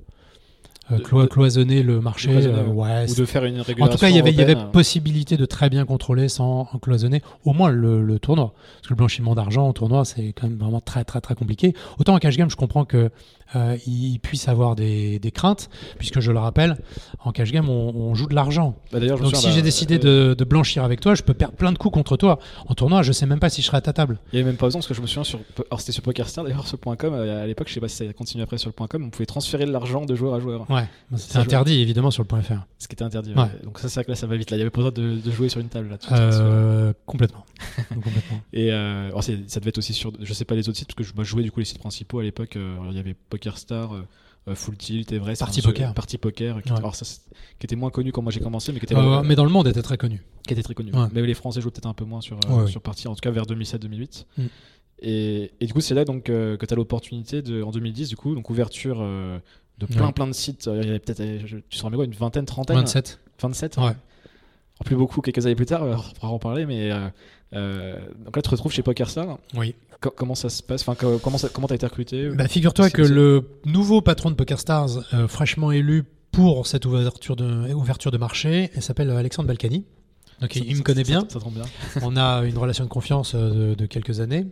Euh, De- clo- de- cloisonner le marché, cloisonner, euh, ouais. Ou de faire une En régulation. tout cas, il y avait, il y avait possibilité de très bien contrôler sans cloisonner au moins le, le tournoi. Parce que le blanchiment d'argent au tournoi, c'est quand même vraiment très très très compliqué. Autant en cash game, je comprends que euh, il puisse avoir des, des craintes, puisque je le rappelle, en cash game, on, on joue de l'argent. Bah, Donc si j'ai bah, décidé euh, de, de blanchir avec toi, je peux perdre plein de coups contre toi. En tournoi, je sais même pas si je serai à ta table. Il y avait même pas besoin parce que je me souviens sur. Alors c'était sur PokerStar d'ailleurs, ce .com. euh, À l'époque, je sais pas si ça a continué après sur le .com, on pouvait transférer de l'argent de joueur à joueur. Ouais, c'est Ça, je- interdit évidemment sur le point .fr. Ce qui était interdit. Ouais. ouais. Donc ça, c'est vrai que là, ça va vite. Là, il y avait pas besoin de, de jouer sur une table là. Euh, complètement. complètement. Et euh, alors, c'est- ça devait être aussi sur, je sais pas les autres sites, parce que je, jouais du coup les sites principaux à l'époque. euh, il y avait PokerStar, euh, euh, Full Tilt, Everest, Party Poker. Party Poker, qui, Ouais. alors, ça, c'est- qui était moins connu quand moi j'ai commencé, mais qui était, Euh, mais dans le monde était très connu. qui était très connu. Ouais. Mais les Français jouaient peut-être un peu moins sur, euh, Ouais, sur Party, en tout cas vers 2007-2008. Mm. Et, et du coup, c'est là donc euh, que tu as l'opportunité de, en 2010, du coup, donc ouverture euh, de plein plein de sites. Il y avait peut-être, tu te remets quoi, une vingtaine, trentaine 27. 27 Ouais. Alors, plus beaucoup quelques années plus tard, on pourra en parler, mais donc là tu te retrouves chez PokerStar. Oui. Co- comment ça se passe enfin, co- Comment t'as été recruté Bah, figure-toi que le nouveau patron de PokerStars, euh, fraîchement élu pour cette ouverture de, ouverture de marché, il s'appelle Alexandre Balkany. Donc Ça- il, me connaît ça- bien. Ça, tombe bien. On a une relation de confiance euh, de, de quelques années.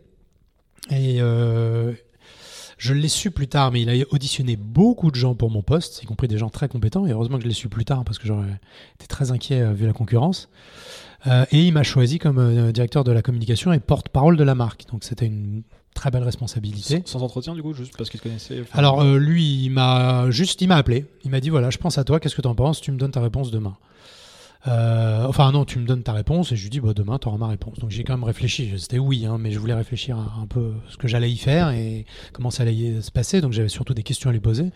Et euh, je l'ai su plus tard, mais il a auditionné beaucoup de gens pour mon poste, y compris des gens très compétents. Et heureusement que je l'ai su plus tard parce que j'aurais été très inquiet euh, vu la concurrence. Euh, et il m'a choisi comme euh, directeur de la communication et porte-parole de la marque. Donc c'était une très belle responsabilité. Sans, sans entretien du coup, juste parce qu'il te connaissait. enfin, Alors euh, lui, il m'a juste, il m'a appelé. Il m'a dit voilà, je pense à toi. Qu'est-ce que tu en penses? Tu me donnes ta réponse demain. Enfin non, tu me donnes ta réponse et je lui dis bah demain tu auras ma réponse. Donc j'ai quand même réfléchi. C'était oui, hein, mais je voulais réfléchir à un peu ce que j'allais y faire et comment ça allait se passer. Donc j'avais surtout des questions à lui poser.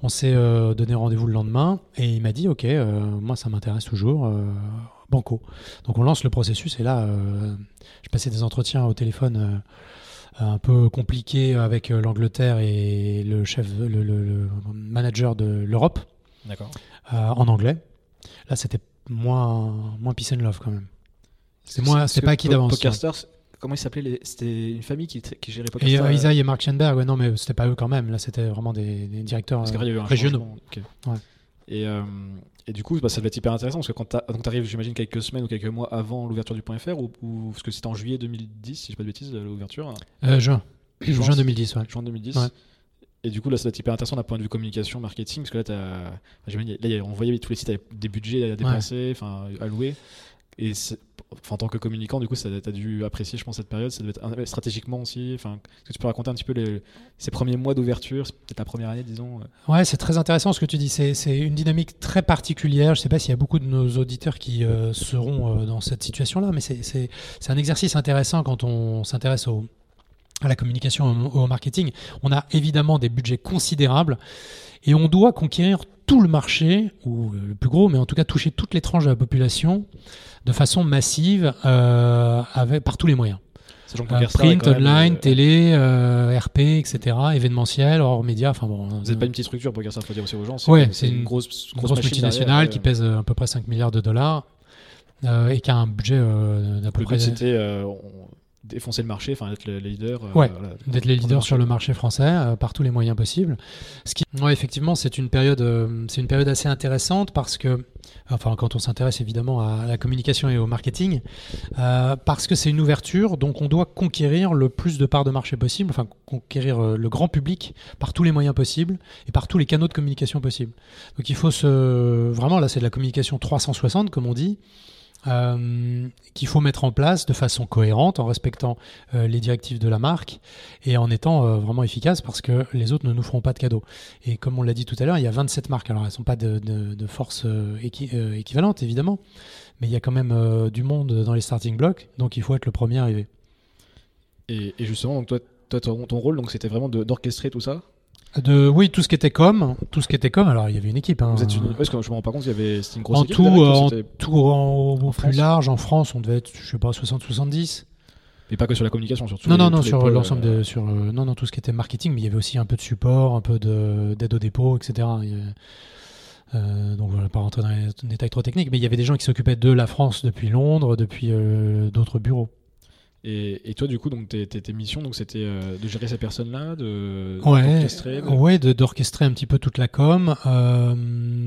On s'est donné rendez-vous le lendemain et il m'a dit ok, moi ça m'intéresse toujours. Banco. Donc on lance le processus et là, euh, je passais des entretiens au téléphone. euh, un peu compliqués avec euh, l'Angleterre et le chef, le, le- le manager de l'Europe D'accord. euh, en anglais. Là, c'était moins, moins peace and love quand même. C'est moins, c'est pas acquis Po- d'avance. PokerStars, comment ils s'appelaient les- C'était une famille qui, qui gérait Et PokerStar. euh, Isaïe et Mark Schenberg, ouais, non, mais c'était pas eux quand même. Là, c'était vraiment des, des directeurs euh, régionaux. changement. Ok. Ouais. Et, euh, et du coup, bah, ça devait être hyper intéressant parce que quand tu arrives, j'imagine, quelques semaines ou quelques mois avant l'ouverture du point .fr, ou, ou- parce que c'était en juillet 2010, si je dis pas de bêtises, l'ouverture, Euh, juin. Juin, Juin 2010, ouais. juin 2010. Ouais. Et du coup, là, ça doit être hyper intéressant d'un point de vue communication, marketing, parce que là, t'as- enfin, là, on voyait tous les sites avec des budgets à dépenser, enfin, à louer. Et enfin, en tant que communicant, du coup, ça as dû apprécier, je pense, cette période. Ça devait être stratégiquement aussi. Enfin, est-ce que tu peux raconter un petit peu ces premiers mois d'ouverture, peut-être la première année, disons. euh. Ouais, c'est très intéressant ce que tu dis. C'est une dynamique très particulière. Je ne sais pas s'il y a beaucoup de nos auditeurs qui euh, seront euh, dans cette situation-là, mais c'est- un exercice intéressant quand on s'intéresse à la communication, au, au marketing. On a évidemment des budgets considérables et on doit conquérir tout le marché, ou le plus gros, mais en tout cas toucher toutes les tranches de la population de façon massive euh, avec, par tous les moyens. Euh, print, online, euh, télé, euh, RP, etc., événementiel, hors médias, enfin bon. Vous n'êtes pas une petite structure, PokerStar, faut dire aussi aux gens. C'est une, une grosse, grosse machine multinationale derrière, qui pèse à peu près 5 milliards de dollars. et qui a un budget d'à peu près c'était on- défoncer le marché, enfin être le leader. euh, Ouais. voilà. d'être les leaders sur le marché français euh, par tous les moyens possibles. Ce qui, ouais, effectivement, c'est une période, euh, c'est une période assez intéressante parce que, enfin, quand on s'intéresse évidemment à la communication et au marketing, parce que c'est une ouverture, donc on doit conquérir le plus de parts de marché possible, enfin conquérir le grand public par tous les moyens possibles et par tous les canaux de communication possibles. Donc il faut se, vraiment là, c'est de la communication 360 comme on dit. Euh, qu'il faut mettre en place de façon cohérente en respectant euh, les directives de la marque et en étant euh, vraiment efficace parce que les autres ne nous feront pas de cadeaux. Et comme on l'a dit tout à l'heure, il y a 27 marques. Alors elles ne sont pas de, force équi- équivalente évidemment, mais il y a quand même du monde dans les starting blocks, donc il faut être le premier arrivé. Et, et justement, toi, ton, rôle, c'était vraiment d'orchestrer tout ça. De, oui, tout ce qui était com, tout ce qui était com. Alors il y avait une équipe. hein. Vous êtes une... Parce que je me rends pas compte, il y avait c'était une grosse en équipe. tout, euh, en tout en- au plus large en France, on devait être, je sais pas, 60-70. Mais pas que sur la communication, surtout. Non, non, non, sur l'ensemble de, sur, euh, non, non, tout ce qui était marketing, mais il y avait aussi un peu de support, un peu de- d'aide au dépôt, etc. Il avait- euh, donc voilà, pas rentrer dans les détails trop techniques, mais il y avait des gens qui s'occupaient de la France depuis Londres, depuis euh, d'autres bureaux. Et, et toi, du coup, donc tes, tes, tes missions, donc c'était euh, de gérer ces personnes-là, de d'orchestrer, de- ouais, de- d'orchestrer un petit peu toute la com, euh,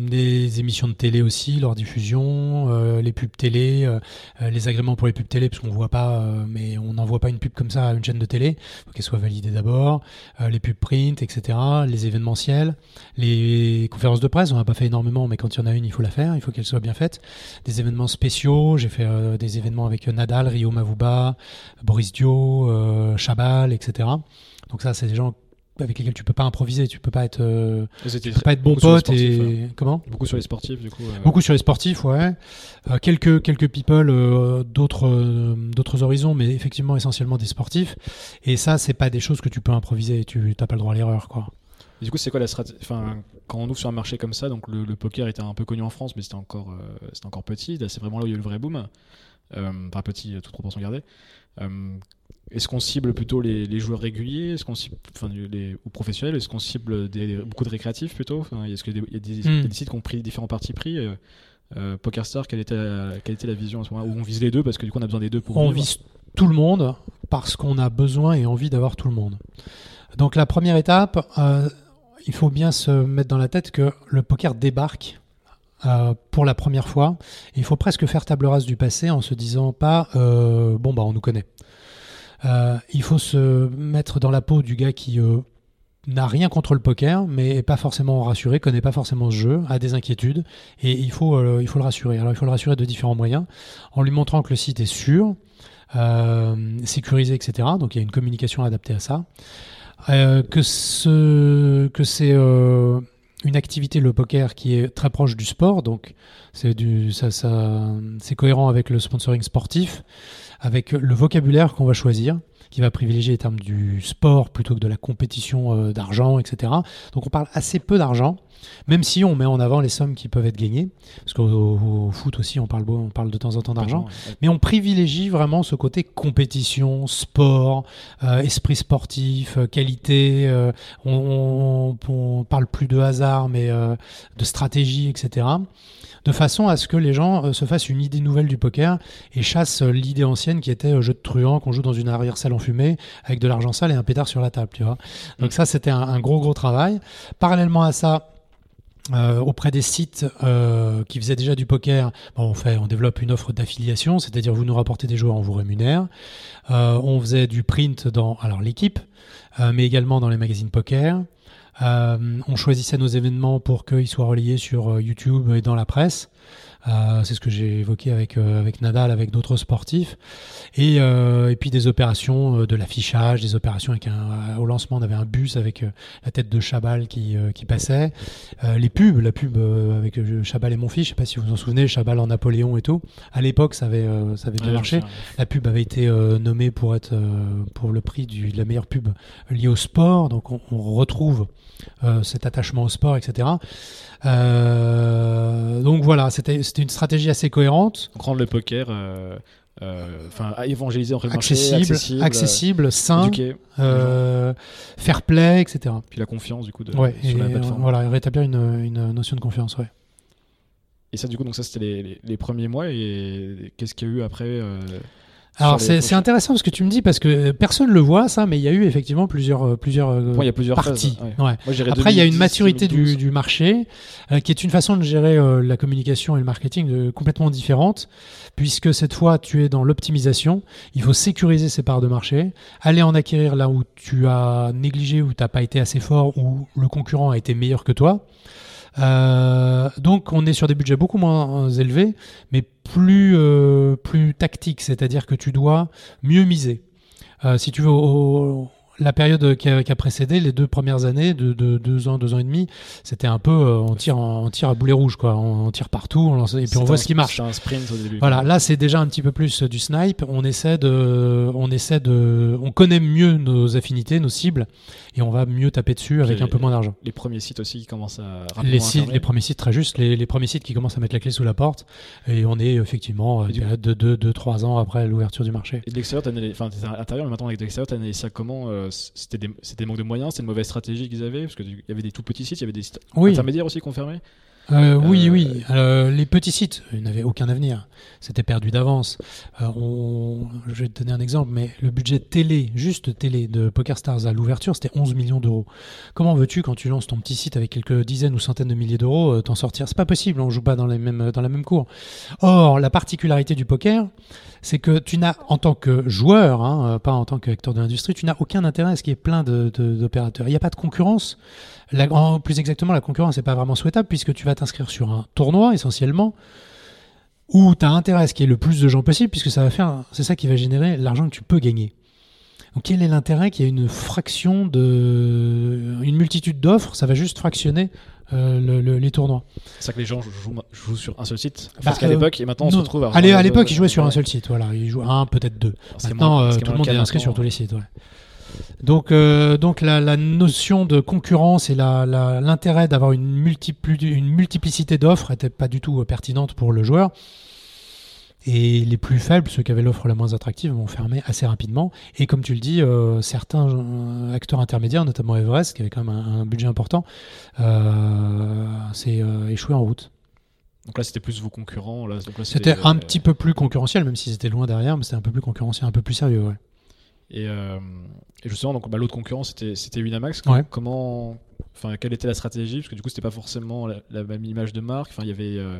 des émissions de télé aussi, leur diffusion, euh, les pubs télé, euh, euh, les agréments pour les pubs télé, parce qu'on voit pas, euh, mais on n'envoie pas une pub comme ça à une chaîne de télé, faut qu'elle soit validée d'abord, euh, les pubs print, etc., les événementiels, les conférences de presse, on n'a pas fait énormément, mais quand il y en a une, il faut la faire, il faut qu'elle soit bien faite, des événements spéciaux, j'ai fait des événements avec Nadal, Rio Mavuba, Boris Dio, euh, Chabal, etc. Donc ça, c'est des gens avec lesquels tu peux pas improviser, tu peux pas être, euh, tu peux pas être bon pote sportifs, et comment? Beaucoup sur les sportifs, du coup. euh, Beaucoup sur les sportifs, ouais. Euh, quelques quelques people, euh, d'autres d'autres horizons, mais effectivement essentiellement des sportifs. Et ça, c'est pas des choses que tu peux improviser. Tu t'as pas le droit à l'erreur, quoi. Et du coup, c'est quoi la stratégie Enfin, quand on ouvre sur un marché comme ça, donc le, le poker était un peu connu en France, mais c'était encore, c'était encore petit. C'est vraiment là où il y a eu le vrai boom. Pas petit, toute proportion gardée. Euh, est-ce qu'on cible plutôt les, les joueurs réguliers? Est-ce qu'on cible, enfin, les, ou professionnels? Est-ce qu'on cible des, beaucoup de récréatifs plutôt? Enfin, Est-ce qu'il y a des, Hmm. sites qui ont pris différents partis pris? Euh, euh, PokerStar, quelle était, la, quelle était la vision à ce moment-là Où on vise les deux parce que du coup on a besoin des deux pour On vivre? vise tout le monde parce qu'on a besoin et envie d'avoir tout le monde. Donc la première étape, euh, il faut bien se mettre dans la tête que le poker débarque euh, pour la première fois. Il faut presque faire table rase du passé en se disant pas euh, bon bah on nous connaît. Euh, il faut se mettre dans la peau du gars qui n'a rien contre le poker, mais est pas forcément rassuré, connaît pas forcément ce jeu, a des inquiétudes, et il faut, il faut le rassurer. Alors il faut le rassurer de différents moyens, en lui montrant que le site est sûr, sécurisé, etc. Donc il y a une communication adaptée à ça. Que ce, que c'est une activité le poker qui est très proche du sport, donc c'est du, ça, c'est cohérent avec le sponsoring sportif, avec le vocabulaire qu'on va choisir, qui va privilégier les termes du sport plutôt que de la compétition euh, d'argent, etc. Donc on parle assez peu d'argent, même si on met en avant les sommes qui peuvent être gagnées, parce qu'au au- au foot aussi on parle, on parle de temps en temps d'argent. Mais on privilégie vraiment ce côté compétition, sport, euh, esprit sportif, euh, qualité. euh, on, on, on parle plus de hasard, mais euh, de stratégie, etc. De façon à ce que les gens euh, se fassent une idée nouvelle du poker et chassent euh, l'idée ancienne qui était euh, jeu de truand qu'on joue dans une arrière-salle enfumée avec de l'argent sale et un pétard sur la table, tu vois. Donc ça, c'était un, un gros gros travail. Parallèlement à ça, euh, auprès des sites euh, qui faisaient déjà du poker, bon, on, fait, on développe une offre d'affiliation, c'est-à-dire vous nous rapportez des joueurs, on vous rémunère. Euh, on faisait du print dans alors l'équipe, euh, mais également dans les magazines poker. Euh, on choisissait nos événements pour qu'ils soient relayés sur euh, YouTube et dans la presse. Euh, c'est ce que j'ai évoqué avec, euh, avec Nadal, avec d'autres sportifs. Et, euh, et puis des opérations euh, de l'affichage, des opérations avec un. euh, Au lancement, on avait un bus avec euh, la tête de Chabal qui, euh, qui passait. Euh, les pubs, la pub euh, avec Chabal et mon fils, je sais pas si vous vous en souvenez, Chabal en Napoléon et tout. À l'époque, ça avait, euh, ça avait bien Ouais, marché. La pub avait été euh, nommée pour être euh, pour le prix du, de la meilleure pub liée au sport, donc on, on retrouve euh, cet attachement au sport, etc. Euh, donc voilà, c'était une stratégie assez cohérente, rendre le poker, euh, euh, enfin à évangéliser le marché, accessible, accessible, accessible, euh, sain, éduquer, euh, fair play, etc. puis la confiance du coup de, Ouais, sur et, la euh, plateforme. voilà, rétablir une, une notion de confiance, ouais. Et ça, du coup, donc ça, c'était les, les- les premiers mois. Et qu'est-ce qu'il y a eu après euh, Alors c'est intéressant ce que tu me dis parce que personne le voit ça, mais il y a eu effectivement plusieurs euh, plusieurs euh, Bon, il y a plusieurs parties. phases, ouais. Ouais. Moi, j'irais Après, il y a une 2010, maturité du, 2012. du marché euh, qui est une façon de gérer euh, la communication et le marketing euh, complètement différente, puisque cette fois, tu es dans l'optimisation. Il faut sécuriser ces parts de marché, aller en acquérir là où tu as négligé, où tu n'as pas été assez fort, où le concurrent a été meilleur que toi. Euh, donc, on est sur des budgets beaucoup moins élevés, mais plus, euh, plus tactiques, c'est-à-dire que tu dois mieux miser. Euh, si tu veux, au- la période qui a, qui a précédé, les deux premières années, de, de deux ans, deux ans et demi, c'était un peu, euh, on tire, on tire à boulet rouge, quoi. On, on tire partout, on lance, et puis on voit un- ce qui marche. Un sprint au début. Voilà, là c'est déjà un petit peu plus euh, du snipe. On essaie de, on essaie de, on connaît mieux nos affinités, nos cibles, et on va mieux taper dessus avec un peu moins d'argent. Les premiers sites aussi qui commencent à Les, sites, les premiers sites, très juste, les, les premiers sites qui commencent à mettre la clé sous la porte, et on est effectivement période de 2-3 ans après l'ouverture du marché. Et de l'extérieur, enfin, à l'intérieur, mais maintenant avec de l'extérieur, ça comment euh, C'était des, c'était des manques de moyens, c'était une mauvaise stratégie qu'ils avaient Parce qu'il y avait des tout petits sites, il y avait des sites Oui. intermédiaires aussi qu'on fermait Euh, oui, Euh, oui. Euh, les petits sites, n'avaient aucun avenir. C'était perdu d'avance. Euh, on- Je vais te donner un exemple, mais le budget télé, juste télé de PokerStars à l'ouverture, c'était 11 millions d'euros. Comment veux-tu, quand tu lances ton petit site avec quelques dizaines ou centaines de milliers d'euros, euh, t'en sortir? C'est pas possible, on joue pas dans, les mêmes, dans la même cour. Or, la particularité du poker, c'est que tu n'as, en tant que joueur, hein, euh, pas en tant qu'acteur de l'industrie, tu n'as aucun intérêt à ce qu'il y ait plein d'opérateurs. Il n'y a pas de concurrence. Plus exactement, la concurrence n'est pas vraiment souhaitable puisque tu vas t'inscrire sur un tournoi essentiellement où tu as intérêt à ce qu'il y ait le plus de gens possible puisque ça va faire, c'est ça qui va générer l'argent que tu peux gagner. Donc quel est l'intérêt qu'il y ait une fraction de, une multitude d'offres, ça va juste fractionner euh, le- le- les tournois. C'est ça que les gens jouent, jouent sur un seul site. Bah, Parce qu'à euh, l'époque, et maintenant on se retrouve à. À l'époque, ils jouaient sur un seul site, voilà, ils jouaient un, peut-être deux. Maintenant, moins- euh, tout le monde est inscrit sur tous les sites. ouais. Donc, euh, donc la, la notion de concurrence et l'intérêt d'avoir une, multipli- une multiplicité d'offres n'était pas du tout pertinente pour le joueur. Et les plus faibles, ceux qui avaient l'offre la moins attractive, vont fermer assez rapidement. Et comme tu le dis, euh, certains euh, acteurs intermédiaires, notamment Everest, qui avait quand même un, un budget important, s'est euh, échoué en route. Donc là, c'était plus vos concurrents. C'était un petit peu plus concurrentiel, même si c'était loin derrière, mais c'était un peu plus concurrentiel, un peu plus sérieux. Ouais. Et, euh, et justement, donc, bah, l'autre concurrent, c'était Winamax. Ouais. Comment, enfin, quelle était la stratégie? Parce que du coup, c'était pas forcément la, la même image de marque. Enfin, il y avait, euh,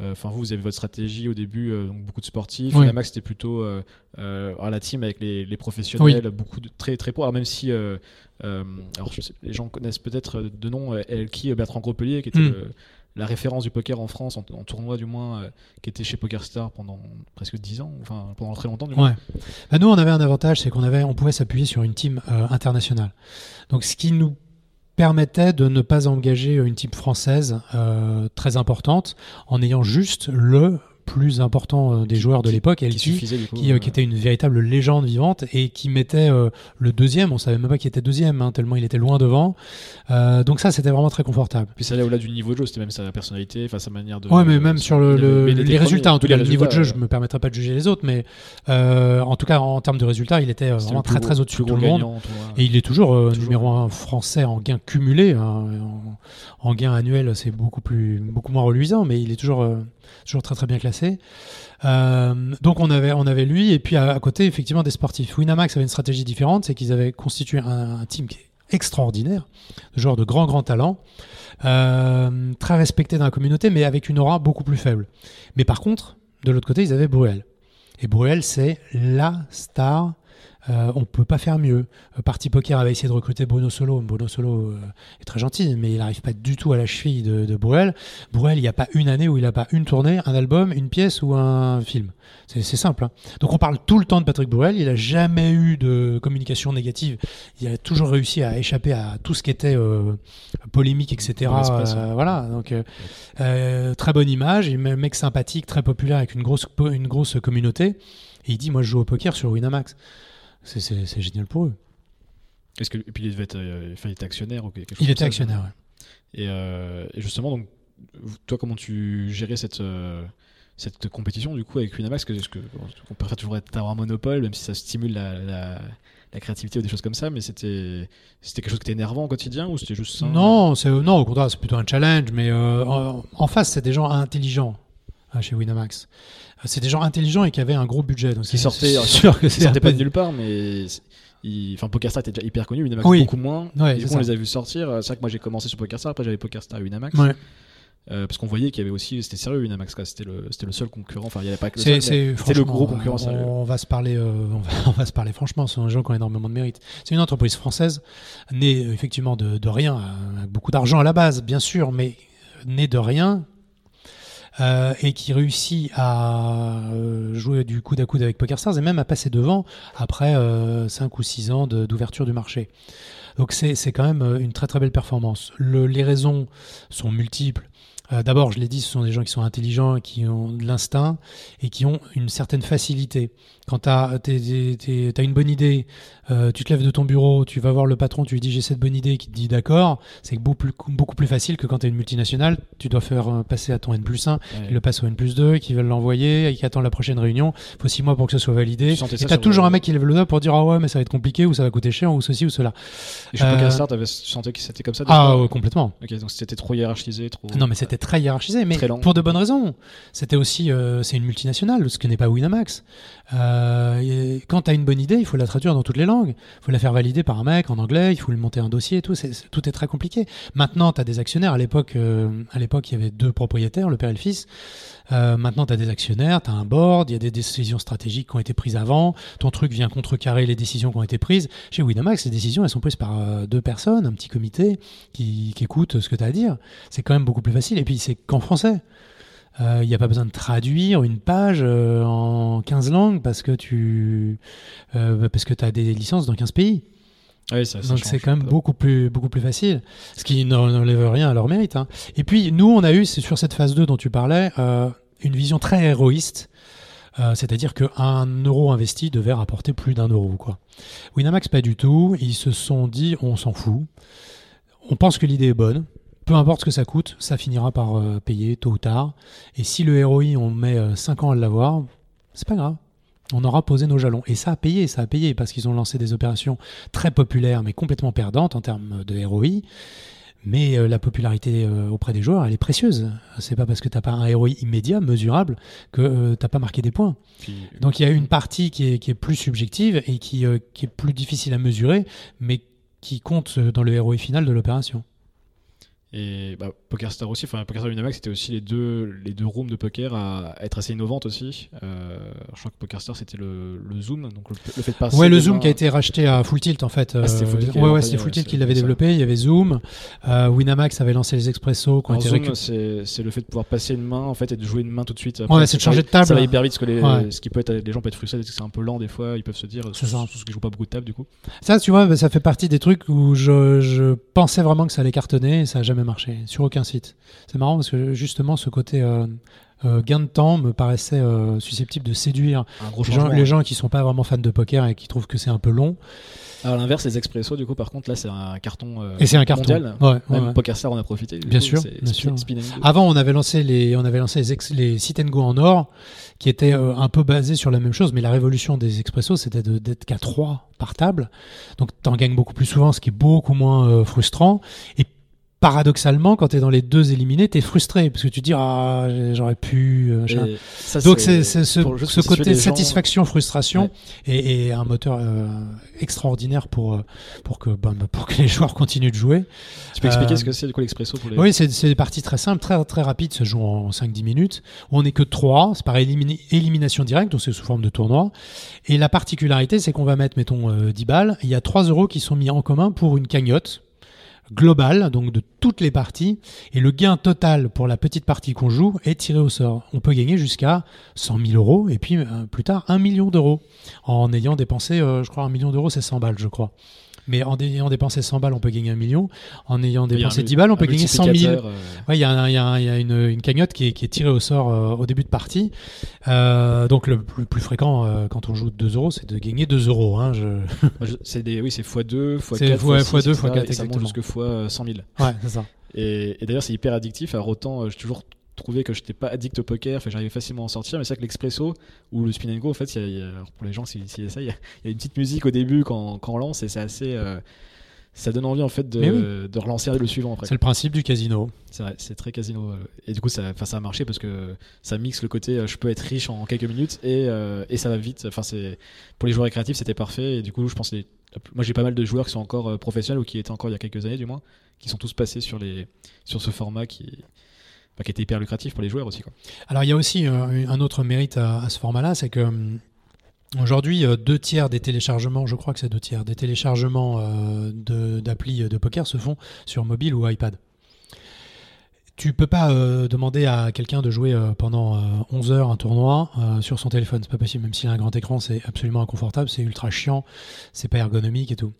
enfin, vous, vous avez votre stratégie au début, euh, donc beaucoup de sportifs. Oui. Winamax, c'était plutôt euh, euh, alors, la team avec les, les professionnels, beaucoup de très très pro. Alors même si, euh, euh, alors je sais- les gens connaissent peut-être de nom euh, Elki, Bertrand Gropelier, qui était Mm. le- la référence du poker en France, en, en tournoi du moins, euh, qui était chez PokerStar pendant presque 10 ans, enfin pendant très longtemps du moins. Ouais. Bah, nous, on avait un avantage, c'est qu'on avait, on pouvait s'appuyer sur une team euh, internationale. Donc, ce qui nous permettait de ne pas engager une team française euh, très importante, en ayant juste le plus important euh, des joueurs de l'époque, Qui coup. qui, euh, euh, qui était une véritable légende vivante et qui mettait euh, le deuxième, on savait même pas qu'il était deuxième, hein, tellement il était loin devant. Euh, donc ça, c'était vraiment très confortable. Puis ça allait au-delà du niveau de jeu, c'était même sa personnalité, enfin sa manière de. Ouais, mais même sur le, le- les résultats, en tout cas, le niveau de jeu, je me permettrai pas de juger les autres, mais euh, en tout cas, en termes de résultats, il était vraiment très très au-dessus de tout le monde. Et il est toujours, euh, Toujours. numéro un français en gain cumulé. hein, en, en gain annuel, c'est beaucoup plus, beaucoup moins reluisant, mais il est toujours, euh, toujours très très bien classé. Euh, donc on avait, lui, et puis à, côté, effectivement, des sportifs. Winamax avait une stratégie différente, c'est qu'ils avaient constitué un, team qui est extraordinaire, de joueurs de grand grand talent, euh, très respecté dans la communauté, mais avec une aura beaucoup plus faible. Mais par contre, de l'autre côté, ils avaient Bruel. Et Bruel, c'est la star. Euh, on peut pas faire mieux. Euh, Parti Poker avait essayé de recruter Bruno Solo. Bruno Solo euh, est très gentil, mais il n'arrive pas du tout à la cheville de, de Bruel. Bruel, il n'y a pas une année où il n'a pas une tournée, un album, une pièce ou un film. C'est simple. hein. Donc on parle tout le temps de Patrick Bruel. Il n'a jamais eu de communication négative. Il a toujours réussi à échapper à tout ce qui était euh, polémique, etc. Voilà. Donc très bonne image, il est un mec sympathique, très populaire avec une grosse, une grosse communauté. Et il dit Moi, je joue au poker sur Winamax. C'est- génial pour eux. Est-ce que et puis il devait être, euh, enfin, il était actionnaire ou quelque chose Il était ça, actionnaire. ouais. Et, euh, et justement, donc, toi, comment tu gérais cette, euh, cette compétition du coup avec Winamax? Est-ce que on préfère toujours être avoir un monopole, même si ça stimule la, la, la créativité ou des choses comme ça, mais c'était c'était quelque chose qui était énervant au quotidien ou c'était juste ça? Non, non, au contraire, c'est plutôt un challenge. Mais euh, en, en face, c'est des gens intelligents euh, chez Winamax. Euh, C'est des gens intelligents et qui avaient un gros budget. Donc Qui sortaient- sûr que Ils c'est sortaient pas de nulle part, mais enfin PokerStar était déjà hyper connu, Winamax Oui. beaucoup moins. Ouais, et coup, on les a vus sortir. C'est vrai que moi j'ai commencé sur PokerStar, après j'avais PokerStar et Winamax. Ouais. Euh, parce qu'on voyait qu'il y avait aussi, c'était sérieux Winamax. C'était le, c'était le seul concurrent. Enfin, il n'y avait pas que le c'était le gros concurrent on, sérieux. on va se parler, euh, on, va, on va se parler franchement. Ce sont des gens qui ont énormément de mérite. C'est une entreprise française née euh, effectivement de, de rien, euh, avec beaucoup d'argent à la base, bien sûr, mais née de rien. Euh, et qui réussit à euh, jouer du coude à coude avec PokerStars et même à passer devant après 5 ou 6 ans d'ouverture du marché. Donc c'est quand même euh, une très très belle performance. Le- les raisons sont multiples. Euh, D'abord, je l'ai dit, ce sont des gens qui sont intelligents, qui ont de l'instinct et qui ont une certaine facilité. Quand tu as, une bonne idée, euh, tu te lèves de ton bureau, tu vas voir le patron, tu lui dis j'ai cette bonne idée, qui te dit d'accord, c'est beaucoup plus, beaucoup plus facile que quand tu es une multinationale, tu dois faire euh, passer à ton N plus 1, Ouais. il le passe au N plus 2, qui veulent l'envoyer, et qui attend la prochaine réunion, il faut 6 mois pour que ce soit validé. Tu Et tu as toujours un mec qui lève le doigt pour dire ah ouais mais ça va être compliqué ou ça va coûter cher ou ceci ou cela. Et chez Euh, PokerStar, t'avais- tu sentais que c'était comme ça Ah ouais, complètement. Ok, donc c'était trop hiérarchisé, trop. Non, mais c'était très hiérarchisé, mais Très pour de bonnes raisons. C'était aussi, euh, c'est une multinationale, ce que n'est pas Winamax. Euh, et quand tu as une bonne idée, il faut la traduire dans toutes les langues. Il faut la faire valider par un mec en anglais, il faut lui monter un dossier et tout. C'est- tout est très compliqué. Maintenant, tu as des actionnaires. À l'époque, euh, à l'époque, il y avait deux propriétaires, le père et le fils. Euh, maintenant, tu as des actionnaires, tu as un board, il y a des décisions stratégiques qui ont été prises avant. Ton truc vient contrecarrer les décisions qui ont été prises. Chez Winamax, les décisions, elles sont prises par euh, deux personnes, un petit comité qui, qui écoute ce que tu as à dire. C'est quand même beaucoup plus facile. Et puis, c'est qu'en français. Euh, Il n'y a pas besoin de traduire une page euh, en 15 langues parce que tu euh, parce que as des licences dans 15 pays. Ouais, ça, ça Donc c'est quand même beaucoup plus, beaucoup plus facile, ce qui n'en- n'enlève rien à leur mérite. hein. Et puis nous, on a eu, c'est sur cette phase 2 dont tu parlais, euh, une vision très héroïste, euh, c'est-à-dire qu'un euro investi devait rapporter plus d'un euro. Quoi. Winamax, pas du tout. Ils se sont dit, on s'en fout. On pense que l'idée est bonne. Peu importe ce que ça coûte, ça finira par euh, payer tôt ou tard. Et si le ROI, on met 5 ans à l'avoir, c'est pas grave. On aura posé nos jalons. Et ça a payé, ça a payé, parce qu'ils ont lancé des opérations très populaires, mais complètement perdantes en termes de ROI. Mais euh, la popularité euh, auprès des joueurs, elle est précieuse. C'est pas parce que t'as pas un ROI immédiat, mesurable, que euh, t'as pas marqué des points. Puis, Donc il y a une partie qui est, qui est plus subjective et qui, euh, qui est plus difficile à mesurer, mais qui compte euh, dans le ROI final de l'opération. Et bah, PokerStar aussi, enfin PokerStar et Winamax, c'était aussi les deux, les deux rooms de poker à, à être assez innovantes aussi. Euh, je crois que PokerStar c'était le, le Zoom, donc le, le fait de passer. Ouais, le Zoom qui a été racheté à Full Tilt en fait. Ah, c'était Full Tilt qui ouais, c'était Full Tilt qui l'avait développé. Il y avait Zoom. Euh, Winamax avait lancé les expressos été Zoom, récupérés. c'est le fait de pouvoir passer une main en fait et de jouer une main tout de suite. Après, Ouais, c'est de changer de table. Ça va hyper vite, parce que les, Ouais. ce qui peut être, les gens peuvent être frustrés, parce que c'est un peu lent des fois, ils peuvent se dire, surtout ceux qui jouent pas beaucoup de table du coup. Ça, tu vois, bah, ça fait partie des trucs où je, je pensais vraiment que ça allait cartonner et ça a jamais marché sur aucun site. C'est marrant parce que justement, ce côté euh, euh, gain de temps me paraissait euh, susceptible de séduire les gens, changement. les gens qui sont pas vraiment fans de poker et qui trouvent que c'est un peu long. À l'inverse, les expressos, du coup, par contre, là, c'est un carton euh, Et c'est un carton. mondial. Ouais, ouais, Même ouais. PokerStar en a profité. Bien coup, sûr, bien sûr. Avant, on avait lancé les, on avait lancé les, ex- les sit and go en or, qui étaient un peu basés sur la même chose, mais la révolution des expressos, c'était d'être qu'à 3 par table. Donc, tu en gagnes beaucoup plus souvent, ce qui est beaucoup moins frustrant. Et paradoxalement, quand tu es dans les deux éliminés, tu es frustré, parce que tu te dis, ah, j'aurais pu. euh, ça, Donc, c'est ce, pour ce côté gens- satisfaction-frustration Ouais. et, et un moteur euh, extraordinaire pour, euh, pour, que, ben, pour que les joueurs continuent de jouer. Tu peux expliquer Euh, ce que c'est, du coup, l'expresso pour les. Oui, c'est c'est des parties très simples, très, très rapides, ça se joue en 5-10 minutes. On n'est que 3, c'est par élimina- élimination directe, donc c'est sous forme de tournoi. Et la particularité, c'est qu'on va mettre, mettons, euh, 10 balles. Il y a 3 euros qui sont mis en commun pour une cagnotte globale, donc de toutes les parties. Et le gain total pour la petite partie qu'on joue est tiré au sort. On peut gagner jusqu'à 100 000 euros et puis euh, plus tard 1 million d'euros en ayant dépensé, euh, je crois, 1 million d'euros, c'est 100 balles, je crois. Mais en ayant dépensé 100 balles, on peut gagner un million. En ayant y dépensé mu- 10 balles, on peut gagner 100 000. multiplicateur, euh, Ouais, il y il y il y a une, une cagnotte qui est, qui est tirée au sort euh, au début de partie. Euh, donc le plus, plus fréquent euh, quand on joue 2 euros, c'est de gagner 2 euros. Hein, je... C'est des, oui, c'est x2, x4, C'est fois- x6, fois deux, fois etc., quatre, et ça monte jusque fois 100 000. Ouais, c'est ça. Et, et d'ailleurs, c'est hyper addictif. Alors autant, euh, j'ai toujours trouvé que j'étais pas addict au poker, j'arrivais facilement à en sortir. Mais c'est vrai que l'expresso ou le spin and go, en fait, y a- y a- pour les gens, s'ils s'ils essayent, il y, a- il y a une petite musique au début quand, quand on lance et c'est assez. euh, ça donne envie en fait de, de relancer le suivant après. C'est le principe du casino. C'est très casino. Et du coup, ça, ça a marché parce que ça mixe le côté euh, je peux être riche en quelques minutes et, euh, et ça va vite. Enfin, pour les joueurs récréatifs, c'était parfait. Et du coup, je pense que les- moi j'ai pas mal de joueurs qui sont encore professionnels ou qui étaient encore il y a quelques années du moins, qui sont tous passés sur les sur ce format qui qui était hyper lucratif pour les joueurs aussi. Quoi. Alors il y a aussi euh, un autre mérite à, ce format-là, c'est que hum, aujourd'hui euh, deux tiers des téléchargements, je crois que c'est deux tiers des téléchargements euh, de- d'applis de, poker se font sur mobile ou iPad. Tu peux pas euh, demander à quelqu'un de jouer euh, pendant euh, 11 heures un tournoi euh, sur son téléphone, c'est pas possible. Même s'il a un grand écran, c'est absolument inconfortable, c'est ultra chiant, c'est pas ergonomique et tout.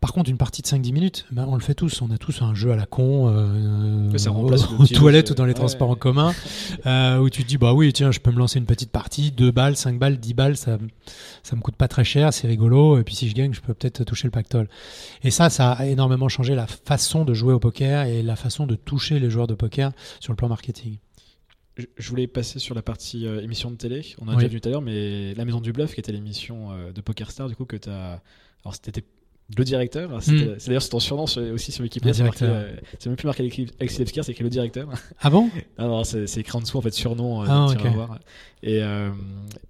Par contre, une partie de 5-10 minutes, ben, on le fait tous. On a tous un jeu à la con, euh, ça aux, aux toilettes ou dans les Ouais. transports en commun, euh, où tu te dis, bah oui, tiens, je peux me lancer une petite partie, 2 balles, 5 balles, 10 balles, ça, ça me coûte pas très cher, c'est rigolo, et puis si je gagne, je peux peut-être toucher le pactole. Et ça, ça a énormément changé la façon de jouer au poker et la façon de toucher les joueurs de poker sur le plan marketing. Je, je voulais passer sur la partie euh, émission de télé. On a Oui. déjà vu tout à l'heure, mais la Maison du Bluff, qui était l'émission euh, de Poker Star, du coup que tu as. Alors c'était le directeur. Alors, c'était- Mm. C'est d'ailleurs ton surnom sur- aussi sur Wikipédia. c'est euh, C'est même plus marqué Alexis Lepsker, c'est écrit le directeur. Ah bon? Non, c'est écrit en dessous en fait surnom. euh, Ah, donc, tu vas ok. voir. Et, euh,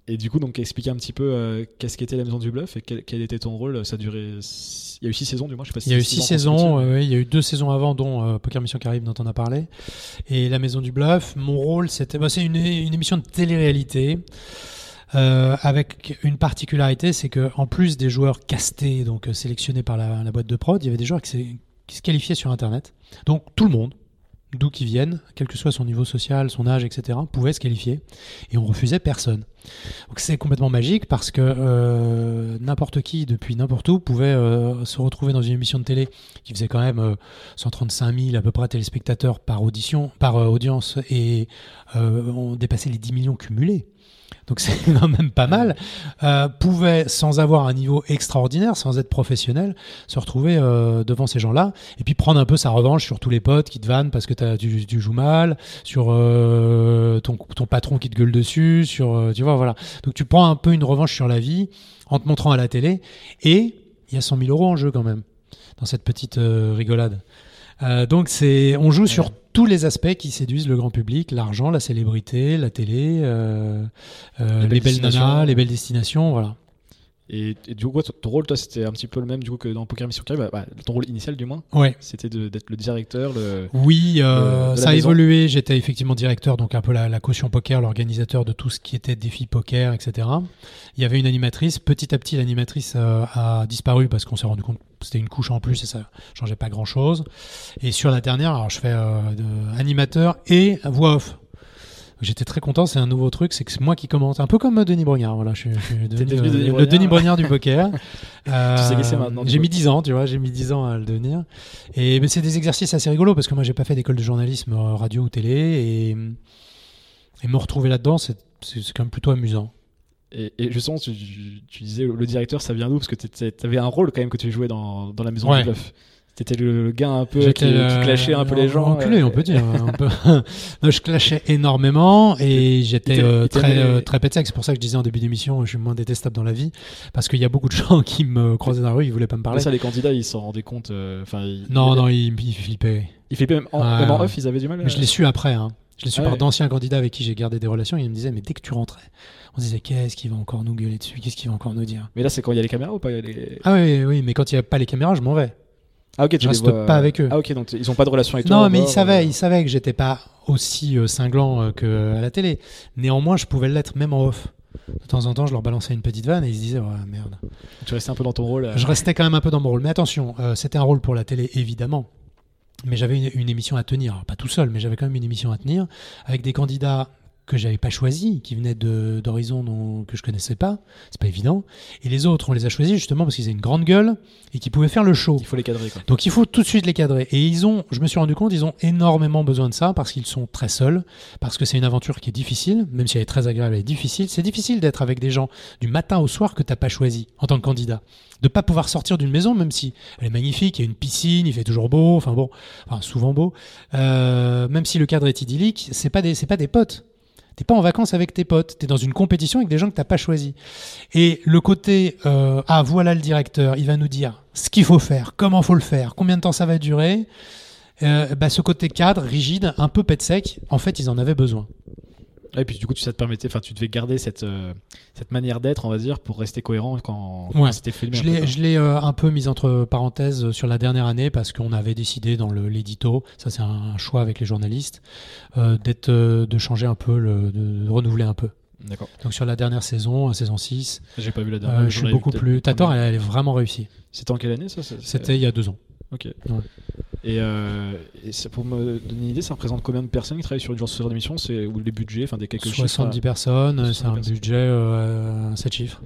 et du coup, donc expliquer un petit peu qu'est-ce qu'était la Maison du Bluff et quel, quel était ton rôle. Ça a duré. Il y a eu six saisons du moins. Je sais pas si Il y a eu six saisons, ouais, il y a eu deux saisons avant, dont Poker Mission Caraïbes dont on a parlé, et La Maison du Bluff. Mon rôle, c'était, bah, c'est une, une émission de télé-réalité. Euh, avec une particularité, c'est que en plus des joueurs castés, donc euh, sélectionnés par la, boîte de prod, il y avait des joueurs qui, se qualifiaient sur Internet. Donc tout le monde, d'où qu'ils viennent, quel que soit son niveau social, son âge, etc., pouvait se qualifier, et on refusait personne. Donc c'est complètement magique parce que euh, n'importe qui, depuis n'importe où, pouvait se retrouver dans une émission de télé qui faisait quand même euh, 135 000 à peu près téléspectateurs par audition, par audience, et on dépassait les 10 millions cumulés. Donc c'est quand même pas mal. Euh, pouvait, sans avoir un niveau extraordinaire, sans être professionnel, se retrouver euh, devant ces gens-là et puis prendre un peu sa revanche sur tous les potes qui te vannent parce que t'as- tu, tu joues mal, sur euh, ton, ton patron qui te gueule dessus, sur tu vois voilà. Donc tu prends un peu une revanche sur la vie en te montrant à la télé et il y a 100 000 euros en jeu quand même dans cette petite rigolade. Euh, donc c'est, on joue sur tous les aspects qui séduisent le grand public, l'argent, la célébrité, la télé, euh, euh, Les les, belles belles nanas, les belles destinations, voilà. Et, et du coup, quoi, ton- rôle, toi, c'était un petit peu le même du coup que dans Poker Mission Caraïbes. Bah, bah, ton rôle initial, du moins, Ouais. c'était d'être le directeur, le. Oui, euh, ça a maison. évolué. J'étais effectivement directeur, donc un peu la, la caution poker, l'organisateur de tout ce qui était défi poker, etc. Il y avait une animatrice. Petit à petit, l'animatrice euh, a disparu parce qu'on s'est rendu compte que c'était une couche en plus et ça changeait pas grand chose. Et sur la dernière, alors je fais euh, de- animateur et voix off. J'étais très content, c'est un nouveau truc, c'est que c'est moi qui commente, un peu comme Denis Brognard. Voilà, je, suis- je suis devenu, devenu euh, Denis le Brognard. Denis Brognard du poker. Euh, sais qui c'est maintenant, du J'ai mis 10 ans, tu vois, j'ai mis 10 ans à le devenir. Et mais c'est des exercices assez rigolos parce que moi j'ai pas fait d'école de journalisme euh, radio ou télé et, et me retrouver là-dedans, c'est quand même plutôt amusant. Et, et justement, tu, tu disais le directeur, ça vient d'où? Parce que tu avais un rôle quand même que tu jouais dans, dans la maison Ouais. du bluff. T'étais le, le gars un peu qui, qui clashait un peu les gens. Enculé, on peut dire. un peu. Non, je clashais énormément et j'étais euh, très, euh, très pétec. C'est pour ça que je disais en début d'émission, je suis moins détestable dans la vie parce qu'il y a beaucoup de gens qui me croisaient dans la rue, ils voulaient pas me Mais parler. ça, les candidats, ils s'en rendaient compte. euh, Enfin, ils- Non, ils- non, ils, ils flippaient. Ils flippaient même en, Ouais, même en ouais. off, ils avaient du mal. Mais je l'ai su après. Hein. Je l'ai su Ah par ouais. d'anciens candidats avec qui j'ai gardé des relations. Ils me disaient, mais dès que tu rentrais, on se disait, qu'est-ce qu'il va encore nous gueuler dessus? Qu'est-ce qu'il va encore nous dire? Mais là, c'est quand il y a les caméras ou pas? Il y a les- Ah oui, oui, oui, mais quand il n'y a pas les caméras, je m'en vais. Ah ok, tu Je reste vois- pas avec eux. Ah ok, donc ils ont pas de relation avec toi. Non, mais ils savaient, euh, ils savaient que j'étais pas aussi euh, cinglant euh, que à la télé. Néanmoins, je pouvais l'être même en off. De temps en temps, je leur balançais une petite vanne et ils se disaient, ouais, merde. Tu restais un peu dans ton rôle. euh, Je restais quand même un peu dans mon rôle. Mais attention, euh, c'était un rôle pour la télé, évidemment. Mais j'avais une, une émission à tenir. Alors, pas tout seul, mais j'avais quand même une émission à tenir avec des candidats que j'avais pas choisis, qui venaient de- d'horizons que je connaissais pas. C'est pas évident. Et les autres, on les a choisis justement parce qu'ils avaient une grande gueule et qui pouvaient faire le show. Il faut les cadrer quoi. Donc il faut tout de suite les cadrer. Et ils ont, je me suis rendu compte, ils ont énormément besoin de ça parce qu'ils sont très seuls, parce que c'est une aventure qui est difficile, même si elle est très agréable, elle est difficile. C'est difficile d'être avec des gens du matin au soir que t'as pas choisi en tant que candidat. De pas pouvoir sortir d'une maison, même si elle est magnifique, il y a une piscine, il fait toujours beau, enfin bon, enfin souvent beau. Euh, même si le cadre est idyllique, c'est pas des, c'est pas des potes. T'es pas en vacances avec tes potes, t'es dans une compétition avec des gens que t'as pas choisi. Et le côté euh, ah voilà le directeur, il va nous dire ce qu'il faut faire, comment faut le faire, combien de temps ça va durer. Euh, bah, ce côté cadre, rigide, un peu pet sec, en fait ils en avaient besoin. Et puis du coup, tu- ça te permettait, enfin, tu devais garder cette, euh, cette manière d'être, on va dire, pour rester cohérent quand, quand Ouais. c'était filmé. Je l'ai, quoi. je l'ai euh, un peu mis entre parenthèses euh, sur la dernière année parce qu'on avait décidé dans l'édito, ça c'est un choix avec les journalistes, euh, d'être, euh, de changer un peu, le, de, de renouveler un peu. D'accord. Donc sur la dernière saison, la saison 6, J'ai pas vu la euh, dernière. je suis beaucoup plus... Tator, première. elle, elle est vraiment réussie. C'était en quelle année ça- C'était il y a deux ans. Ok. Et, euh, et pour me donner une idée, ça représente combien de personnes qui travaillent sur, genre, ce genre d'émission c'est, Ou les budgets, enfin des quelques 70 chiffres personnes, euh, c'est 70 un personnes. budget euh, 7 chiffres.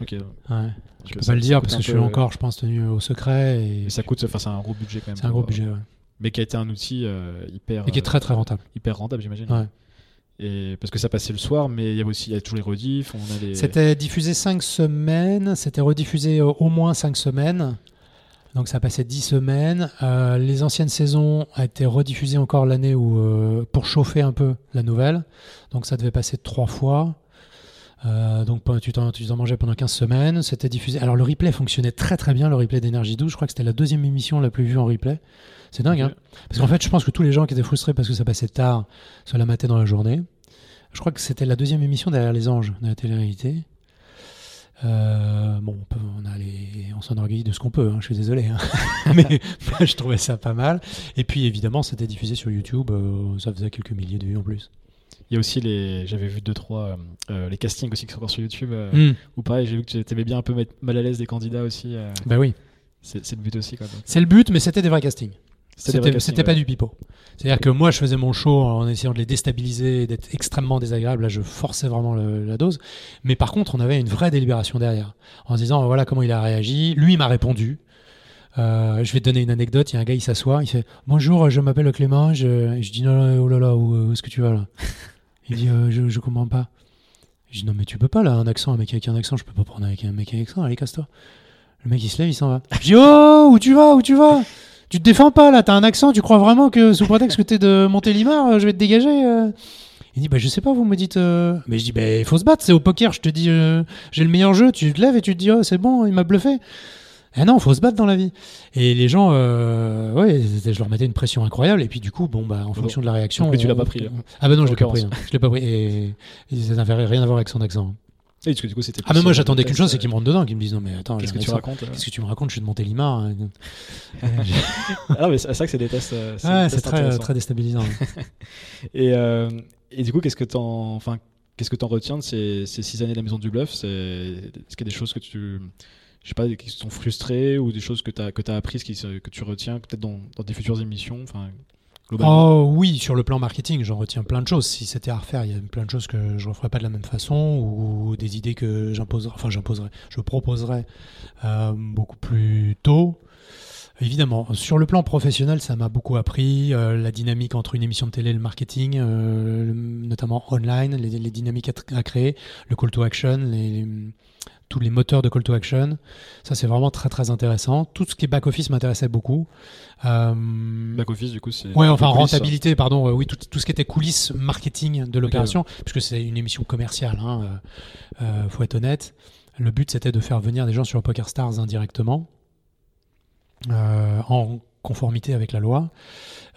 Ok. Ouais. Je peux pas le dire parce que je suis encore, je pense, tenu au secret. Et Mais ça coûte, enfin, c'est un gros budget quand même. c'est un gros budget, ouais. Mais qui a été un outil euh, hyper, Et qui est euh, très très rentable. hyper rentable, j'imagine. Ouais. Et parce que ça passait le soir, mais il y avait aussi, il y a toujours les rediffs. On a les... C'était diffusé 5 semaines, c'était rediffusé euh, au moins 5 semaines. Donc ça passait 10 semaines. Euh, les anciennes saisons a été rediffusées encore l'année où euh, pour chauffer un peu la nouvelle. Donc ça devait passer trois fois. Euh, donc tu t'en, tu t'en mangeais pendant 15 semaines. C'était diffusé. Alors le replay fonctionnait très très bien, le replay d'énergie 12. Je crois que c'était la deuxième émission la plus vue en replay. C'est dingue, hein Parce qu'en fait, je pense que tous les gens qui étaient frustrés parce que ça passait tard se la mataient dans la journée. Je crois que c'était la deuxième émission derrière les anges de la télé-réalité. Euh, bon, on, peut- on, a les, on s'enorgueillit de ce qu'on peut, hein, je suis désolé. hein. Mais je trouvais ça pas mal. Et puis évidemment, c'était diffusé sur YouTube, euh, ça faisait quelques milliers de vues en plus. Il y a aussi les, j'avais vu deux trois euh, les castings aussi qui sont encore sur YouTube. euh, Mm. Ou pareil, j'ai vu que tu aimais bien un peu mettre mal à l'aise des candidats aussi. Bah oui, c'est, le but aussi c'est le but, mais c'était des vrais castings. C'était pas du pipeau. C'est-à-dire que moi, je faisais mon show en essayant de les déstabiliser d'être extrêmement désagréable. Là, je forçais vraiment le- la dose. Mais par contre, on avait une vraie délibération derrière. En se disant, voilà comment il a réagi. Lui, il m'a répondu. Euh, je vais te donner une anecdote. Il y a un gars, il s'assoit. Il fait Bonjour, je m'appelle Clément. Je, dis Non, oh là là, où, où est-ce que tu vas là? Il dit euh, je, je comprends pas. Je dis Non, mais tu peux pas là, un accent, un mec avec un accent, je peux pas prendre avec un mec avec accent. Allez, casse-toi. Le mec, il se lève, il s'en va. Je dis Oh, où tu vas Où tu vas? Tu te défends pas là, t'as un accent, tu crois vraiment que sous prétexte que t'es de Montélimar, euh, je vais te dégager euh Il dit bah je sais pas, vous me dites. euh. Mais je dis bah il faut se battre, c'est au poker, je te dis euh, j'ai le meilleur jeu, tu te lèves et tu te dis oh c'est bon, il m'a bluffé. Eh non, faut se battre dans la vie. Et les gens, euh, ouais, je leur mettais une pression incroyable. Et puis du coup, bon bah en fonction de la réaction. lui, tu l'as pas pris, là. Ah bah non, je l'ai pas pris. hein. Je l'ai pas pris. Et, et ça n'avait rien à voir avec son accent. Et parce que du coup, c'était Ah mais moi euh, j'attendais qu'une chose, c'est euh, qu'ils me rentrent dedans, qu'ils me disent non mais attends, Qu'est-ce que tu accent. racontes euh Qu'est-ce que tu me racontes Je suis de Montélimar. hein. Ah, mais c'est vrai que c'est des tests. euh, c'est très, intéressants. très déstabilisant. Et, euh, et du coup, qu'est-ce que t'en, enfin, qu'est-ce que t'en retiens de ces, ces six années de la Maison du Bluff? Est-ce qu'il y a des choses que tu, je sais pas, qui sont frustrées ou des choses que t'as que t'as apprises qui, que tu retiens peut-être dans, dans des futures émissions, enfin. Oh oui, sur le plan marketing, j'en retiens plein de choses. Si c'était à refaire, il y a plein de choses que je ne referais pas de la même façon ou des idées que j'imposerais, enfin j'imposerais, je proposerais euh, beaucoup plus tôt. Évidemment, sur le plan professionnel, ça m'a beaucoup appris euh, la dynamique entre une émission de télé et le marketing, euh, notamment online, les, dynamiques à, créer, le call to action, les- tous les moteurs de call to action. Ça, c'est vraiment très très intéressant. Tout ce qui est back office m'intéressait beaucoup. Euh, Back office, du coup, c'est. Ouais, enfin coulisses, rentabilité, pardon, euh, oui, tout, tout ce qui était coulisses marketing de l'opération, puisque c'est une émission commerciale, hein, euh, faut être honnête. Le but c'était de faire venir des gens sur Poker Stars indirectement, en conformité avec la loi.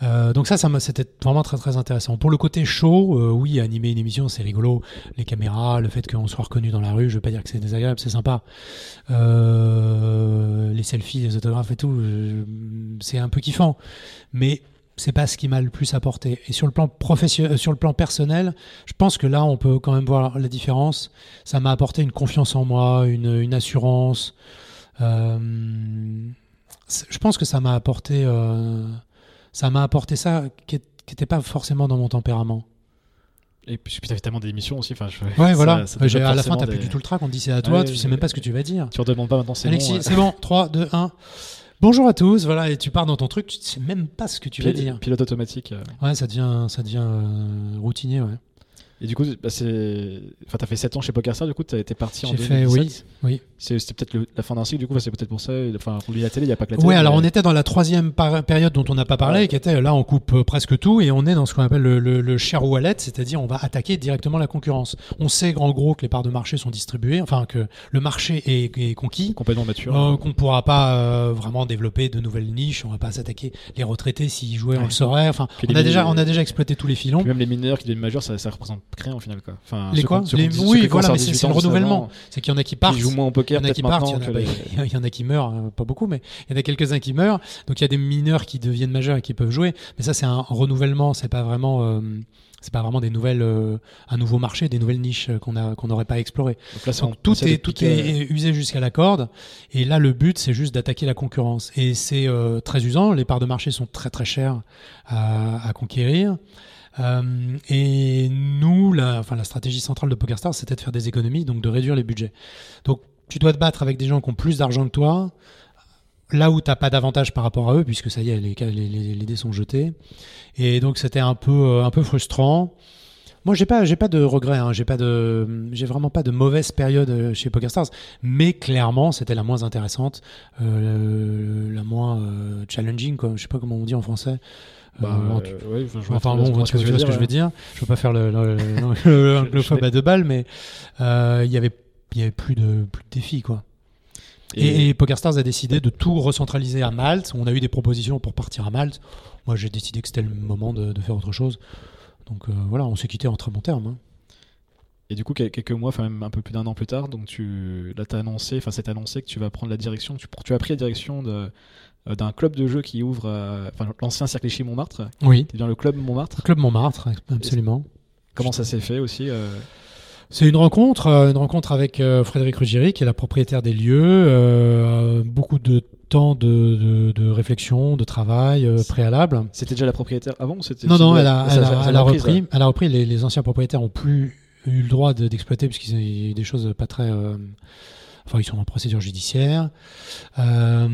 Euh, donc ça, c'était vraiment très très intéressant. Pour le côté show, euh, oui, animer une émission, c'est rigolo. Les caméras, le fait qu'on soit reconnu dans la rue, je veux pas dire que c'est désagréable, c'est sympa. Euh, les selfies, les autographes et tout, c'est un peu kiffant. Mais c'est pas ce qui m'a le plus apporté. Et sur le plan professionnel, sur le plan personnel, je pense que là, on peut quand même voir la différence. Ça m'a apporté une confiance en moi, une, assurance. Je pense que ça m'a apporté, ça m'a apporté ça qui n'était pas forcément dans mon tempérament. Et puis, puis t'avais tellement d'émissions aussi. Enfin, je- Ouais, voilà. ça à la fin, t'as des- plus du tout le track. On te dit c'est à toi, Ouais, tu sais même pas ce que tu vas dire. Tu redemandes pas maintenant, c'est Alexis, bon. euh. c'est bon. 3, 2, 1. Bonjour à tous. Voilà, et tu pars dans ton truc, tu sais même pas ce que tu vas dire. Pilote automatique. euh. Ouais, ça devient, ça devient euh, routinier, ouais. Et du coup, bah, c'est. Enfin, t'as fait 7 ans chez PokerStar, du coup, t'as été parti en J'ai 2017. fait, oui, oui. C'est- C'était peut-être la fin d'un cycle, du coup, c'est peut-être pour ça. Enfin, pour la télé, il n'y a pas que la télé. Ouais, alors mais- on était dans la troisième période dont on n'a pas parlé, Ouais. qui était là, on coupe euh, presque tout et on est dans ce qu'on appelle le, le, le share wallet, c'est-à-dire on va attaquer directement la concurrence. On sait en gros que les parts de marché sont distribuées, enfin que le marché est, est conquis. complètement mature. Euh, qu'on ne pourra pas euh, vraiment développer de nouvelles niches, on va pas s'attaquer les retraités s'ils jouaient, on Ouais. le saurait. Enfin, Puis on a déjà, on a déjà exploité tous les filons. Puis même les mineurs qui deviennent majeurs, ça, ça représente rien au final. Quoi. Enfin, Les quoi Les- Oui, voilà, mais c'est 18 c'est le renouvellement. C'est qu'il y en a qui partent. Qui jouent moins au poker, Il y en a qui partent, il y, en a, que les- il y en a qui meurent, euh, pas beaucoup, mais il y en a quelques-uns qui meurent. Donc il y a des mineurs qui deviennent majeurs et qui peuvent jouer. Mais ça, c'est un renouvellement, c'est pas vraiment, euh, c'est pas vraiment des nouvelles, euh, un nouveau marché, des nouvelles niches euh, qu'on a, qu'on n'aurait pas explorées. Donc là, c'est Donc on tout est, tout est usé jusqu'à la corde. Et là, le but, c'est juste d'attaquer la concurrence. Et c'est euh, très usant. Les parts de marché sont très très chères à, à conquérir. Euh, et nous, la, enfin, la stratégie centrale de PokerStars, c'était de faire des économies, donc de réduire les budgets. Donc, tu dois te battre avec des gens qui ont plus d'argent que toi, là où t'as pas d'avantage par rapport à eux, puisque ça y est, les, les, les- les dés sont jetés. Et donc, c'était un peu, euh, un peu frustrant. Moi, j'ai pas, j'ai pas de regrets. Hein. J'ai pas de, j'ai vraiment pas de mauvaise période euh, chez PokerStars. Mais clairement, c'était la moins intéressante, euh, la moins euh, challenging. Quoi. Je sais pas comment on dit en français. Bah, Euh, ouais, enfin, je Enfin bon, tu, vois ce que je veux dire. Je veux pas faire le, le, le- le- à deux balles, mais il y avait, il y avait plus de, plus de défis quoi. Et, et PokerStars a décidé de tout recentraliser à Malte. On a eu des propositions pour partir à Malte. Moi, j'ai décidé que c'était le moment de, de faire autre chose. Donc euh, voilà, on s'est quitté en très bons termes. hein. Et du coup, quel- quelques mois, enfin même un peu plus d'un an plus tard, donc tu, là, t'as annoncé, enfin, c'est annoncé que tu vas prendre la direction, tu, tu as pris la direction de, euh, d'un club de jeu qui ouvre, à- enfin, l'ancien Cercle Chez Montmartre, Oui. qui devient le club Montmartre. Club Montmartre, absolument. Comment ça s'est fait aussi euh, C'est une rencontre, euh, une rencontre avec euh, Frédéric Ruggieri, qui est la propriétaire des lieux. euh, beaucoup de temps de, de- de réflexion, de travail euh, préalable. C'était déjà la propriétaire avant ou c'était Non, non, elle a, elle elle repris. ouais. Elle a repris. Les, les anciens propriétaires ont plus eu le droit de- d'exploiter puisqu'ils ont eu des choses pas très. euh, enfin, ils sont en procédure judiciaire. Euh,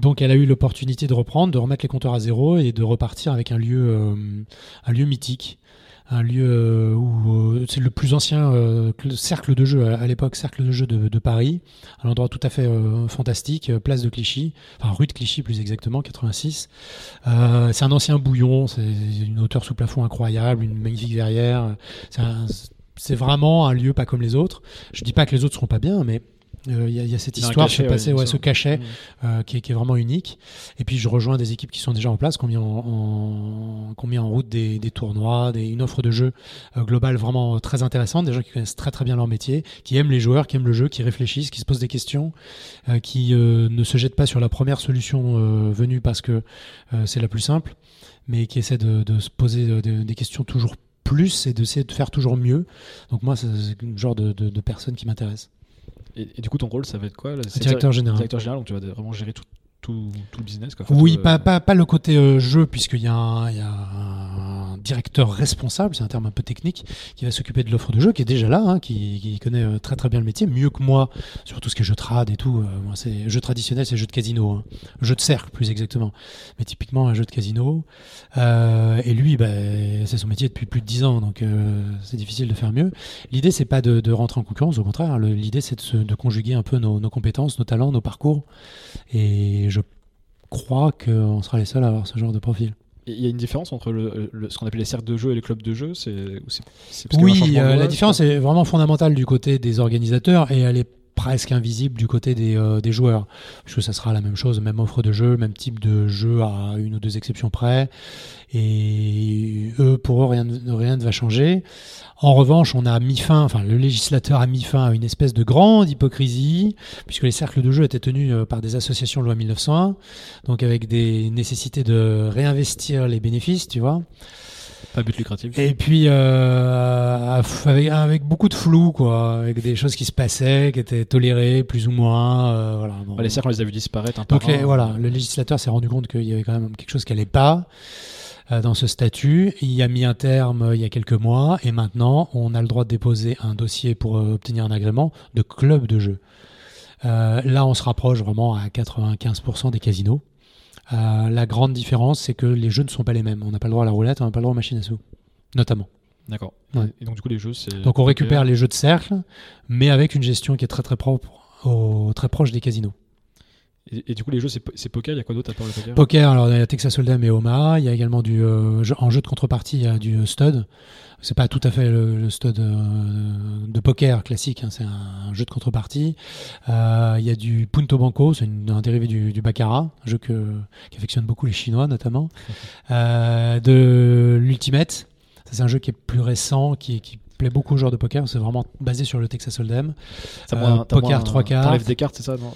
donc, elle a eu l'opportunité de reprendre, de remettre les compteurs à zéro et de repartir avec un lieu, un lieu mythique. Un lieu euh, où euh, c'est le plus ancien euh, cl- cercle de jeu à, l'époque, cercle de jeu de, Paris, un endroit tout à fait fantastique, place de Clichy, enfin rue de Clichy plus exactement, 86. Euh, c'est un ancien bouillon, c'est une hauteur sous plafond incroyable, une magnifique verrière. C'est vraiment un lieu pas comme les autres. Je dis pas que les autres seront pas bien, mais euh, il y, a- il y a cette histoire, cachet, ce passé, ouais, ce cachet Mm. euh, qui, est, qui est vraiment unique. Et puis je rejoins des équipes qui sont déjà en place, qui ont mis en, en- qui route des, des tournois, des, une offre de jeu euh, globale vraiment très intéressante, des gens qui connaissent très très bien leur métier, qui aiment les joueurs, qui aiment le jeu, qui réfléchissent, qui se posent des questions, qui ne se jettent pas sur la première solution venue parce que c'est la plus simple, mais qui essaient de, de se poser de- des questions toujours plus et d'essayer de faire toujours mieux. Donc moi, c'est le genre de, de, de personne qui m'intéresse. Et, et du coup, ton rôle, ça va être quoi là? Directeur général. Directeur général, donc tu vas vraiment gérer tout, tout, tout le business. Quoi. Enfin, Oui, tout, pas, euh, pas, pas le côté euh, jeu, puisqu'il y, a un- il y a un directeur responsable, c'est un terme un peu technique, qui va s'occuper de l'offre de jeu, qui est déjà là, hein, qui, qui connaît euh, très très bien le métier, mieux que moi, sur tout ce qui est jeu trad et tout. euh, moi, c'est jeu traditionnel, c'est jeu de casino, hein. jeu de cercle plus exactement, mais typiquement un jeu de casino. Euh, et lui, bah, c'est son métier depuis plus de 10 ans, donc euh, c'est difficile de faire mieux. L'idée, c'est pas de, de rentrer en concurrence, au contraire, l'idée, c'est de, conjuguer un peu nos, nos compétences, nos talents, nos parcours. Et je crois qu'on sera les seuls à avoir ce genre de profil. Il y a une différence entre le, le- ce qu'on appelle les cercles de jeu et les clubs de jeu c'est, Oui, euh, loi, la différence est vraiment fondamentale du côté des organisateurs et elle est presque invisible du côté des, euh, des joueurs. Parce que ça sera la même chose, même offre de jeu, même type de jeu à une ou deux exceptions près. Et eux, pour eux, rien, ne- rien ne va changer. En revanche, on a mis fin, enfin le législateur a mis fin à une espèce de grande hypocrisie, puisque les cercles de jeu étaient tenus euh, par des associations loi 1901, donc avec des nécessités de réinvestir les bénéfices, tu vois. Pas but lucratif. Et puis euh, avec, avec beaucoup de flou, quoi, avec des choses qui se passaient, qui étaient tolérées plus ou moins. euh, voilà. bon. Les cercles, on les a vus disparaître un Donc les- voilà, le législateur s'est rendu compte qu'il y avait quand même quelque chose qui allait pas. euh, dans ce statut. Il y a mis un terme euh, il y a quelques mois et maintenant on a le droit de déposer un dossier pour euh, obtenir un agrément de club de jeu. Euh, là, on se rapproche vraiment à 95% des casinos. Euh, la grande différence, c'est que les jeux ne sont pas les mêmes. On n'a pas le droit à la roulette, on n'a pas le droit aux machines à sous, notamment. D'accord. Ouais. Et donc du coup les jeux c'est. Donc on récupère les jeux de cercle, mais avec une gestion qui est très très propre, au- très proche des casinos. Et, et du coup les jeux c'est po- c'est poker. Il y a quoi d'autre à part le poker? Poker, alors il y a Texas Hold'em et Omaha. Il y a également du euh, jeu- en jeu de contrepartie, il y a du euh, stud. C'est pas tout à fait le, le stud euh, de poker classique, hein, c'est un jeu de contrepartie. Euh, il y a du Punto Banco, c'est un dérivé du, du baccarat, un jeu que qu'affectionnent beaucoup les Chinois notamment. Euh, de l'Ultimate, c'est un jeu qui est plus récent, qui, qui plaît beaucoup aux joueurs de poker. C'est vraiment basé sur le Texas Hold'em. Euh, poker trois quarts. T'enlèves des cartes c'est ça non?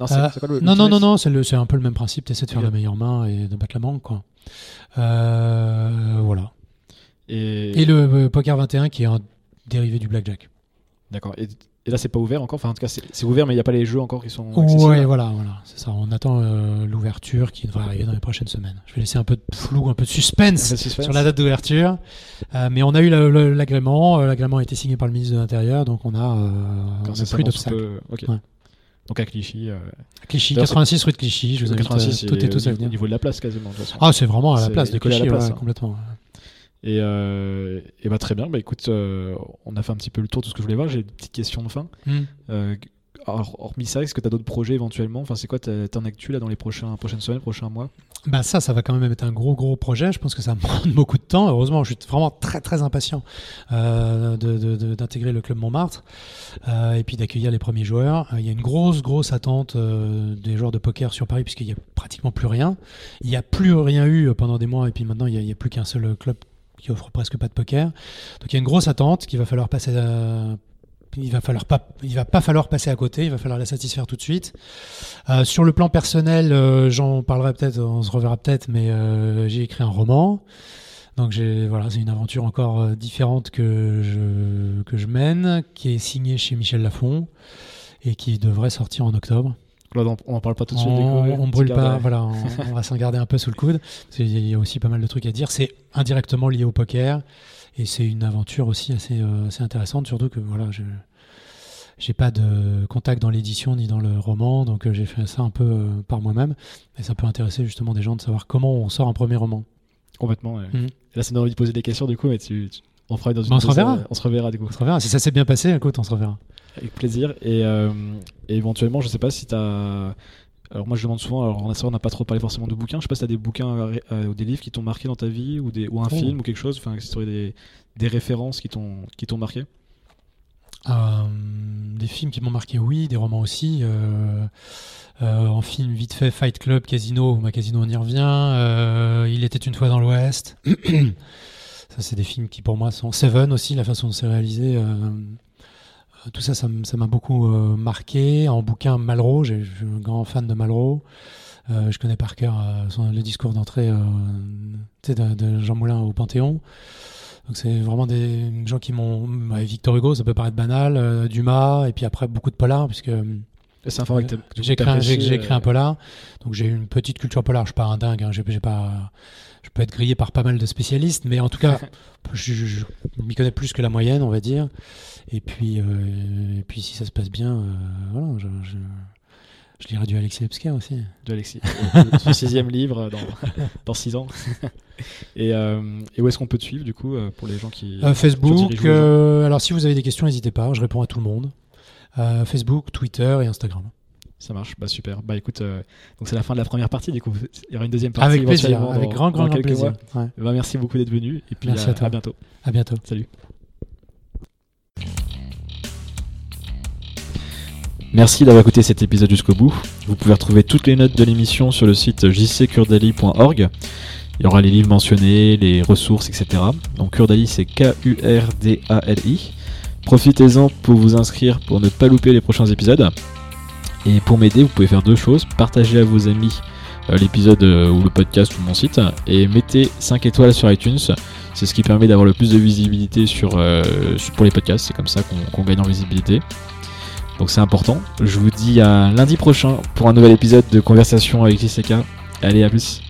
Non c'est Euh, c'est quoi le. non, non, non, c'est un peu le même principe. Tu essaies de faire Ok. la meilleure main et de battre la banque, quoi. Euh, voilà. Et, Et le euh, Poker 21 qui est un dérivé du Blackjack. D'accord. Et, et là c'est pas ouvert encore? Enfin en tout cas c'est ouvert mais il n'y a pas les jeux encore qui sont. accessibles. Ouais, voilà, voilà, c'est ça. On attend euh, l'ouverture qui devrait arriver dans les prochaines semaines. Je vais laisser un peu de flou, un peu de suspense peu de suspense. sur la date d'ouverture. Euh, mais on a eu l'agrément. L'agrément a été signé par le ministre de l'Intérieur, donc on a, on a plus d'obstacles. peut- Ok. Ouais. Donc à Clichy. euh, Clichy, D'ailleurs, 86 rue de Clichy. Je vous invite 86 euh, toutes et tous à niveau- au venir. niveau de la place quasiment. de toute façon. Ah, c'est vraiment à la place de à Clichy, place, ouais, hein. complètement. Et, euh, et bah très bien. Bah écoute, euh, on a fait un petit peu le tour de ce que je voulais voir. J'ai des petites questions de fin. Hmm. Euh, hormis ça, est-ce que tu as d'autres projets éventuellement? Enfin, c'est quoi ton actu là dans les prochaines semaines, prochains mois? Bah ça, ça va quand même être un gros gros projet. Je pense que ça me prendre beaucoup de temps. Heureusement, je suis vraiment très très impatient euh, d'intégrer le club Montmartre euh, et puis d'accueillir les premiers joueurs. Euh, Il y a une grosse grosse attente euh, des joueurs de poker sur Paris puisqu'il y a pratiquement plus rien. Il n'y a plus rien eu pendant des mois et puis maintenant il n'y a, plus qu'un seul club qui offre presque pas de poker. Donc il y a une grosse attente qu'il va falloir passer. à- il va falloir pas, il va pas falloir passer à côté. Il va falloir la satisfaire tout de suite. Euh, sur le plan personnel, euh, j'en parlerai peut-être, on se reverra peut-être, mais euh, j'ai écrit un roman. Donc j'ai voilà, c'est une aventure encore différente que je que je mène, qui est signée chez Michel Lafon et qui devrait sortir en octobre. Là, on on en parle pas tout de suite. On, on brûle pas, voilà, on, on va s'en garder un peu sous le coude. qu'il y a aussi pas mal de trucs à dire. C'est indirectement lié au poker et c'est une aventure aussi assez, euh, assez intéressante, surtout que voilà, je j'ai pas de contact dans l'édition ni dans le roman, donc euh, j'ai fait ça un peu euh, par moi-même. Et ça peut intéresser justement des gens de savoir comment on sort un premier roman. Complètement. ouais. Et Là, ça donne envie de poser des questions du coup, mais tu, tu- on fera dans une Bah, on se reverra. On se reverra du coup. On se reverra. Si ça s'est bien passé, écoute, on se reverra. Avec plaisir. Et, euh, et éventuellement, je sais pas si tu as. Alors, moi, je demande souvent, alors on n'a pas trop parlé forcément de bouquins. Je sais pas si tu as des bouquins euh, euh, ou des livres qui t'ont marqué dans ta vie ou, des, ou un Oh. film ou quelque chose. Enfin, si tu des, des références qui t'ont marqué? Euh, des films qui m'ont marqué, oui, des romans aussi. Euh, euh, en film, vite fait, Fight Club, Casino, ma Casino, on y revient. Il était une fois dans l'Ouest. ça, c'est des films qui, pour moi, sont Seven aussi, la façon dont c'est réalisé. Tout ça, ça m'a beaucoup euh, marqué. En bouquin, Malraux, j'ai- je suis un grand fan de Malraux. Euh, je connais par cœur euh, le discours d'entrée euh, de, de Jean Moulin au Panthéon. Donc c'est vraiment des gens qui m'ont... Victor Hugo, ça peut paraître banal, Dumas, et puis après beaucoup de polars, puisque C'est un format que j'ai écrit, un- polar, donc j'ai une petite culture polar. Je suis pas un dingue, hein, j'ai pas, je peux être grillé par pas mal de spécialistes, mais en tout cas, je, je- je m'y connais plus que la moyenne, on va dire. Et puis, euh, et puis si ça se passe bien, euh, voilà, je, lirai du Alexis Lepsker aussi. de Alexis. Son sixième livre dans, dans six ans. et, euh, et où est-ce qu'on peut te suivre du coup pour les gens qui. Facebook, alors si vous avez des questions, n'hésitez pas, je réponds à tout le monde. Facebook, Twitter et Instagram. Ça marche, bah super. Bah écoute, euh, donc c'est la fin de la première partie. Du coup, il y aura une deuxième partie. Avec plaisir, avec grand, grand, grand plaisir. Ouais. Bah, merci beaucoup d'être venu et puis Merci à, à toi. à bientôt. À bientôt. Salut. Merci d'avoir écouté cet épisode jusqu'au bout. Vous pouvez retrouver toutes les notes de l'émission sur le site jccurdali.org. Il y aura les livres mentionnés, les ressources, etc. Donc Kurdali, c'est K-U-R-D-A-L-I. Profitez-en pour vous inscrire pour ne pas louper les prochains épisodes. Et pour m'aider, vous pouvez faire deux choses. Partagez à vos amis euh, l'épisode euh, ou le podcast ou mon site et mettez 5 étoiles sur iTunes. C'est ce qui permet d'avoir le plus de visibilité sur, euh, pour les podcasts. C'est comme ça qu'on gagne en visibilité. Donc c'est important. Je vous dis à lundi prochain pour un nouvel épisode de Conversation avec JCK. Allez, à plus.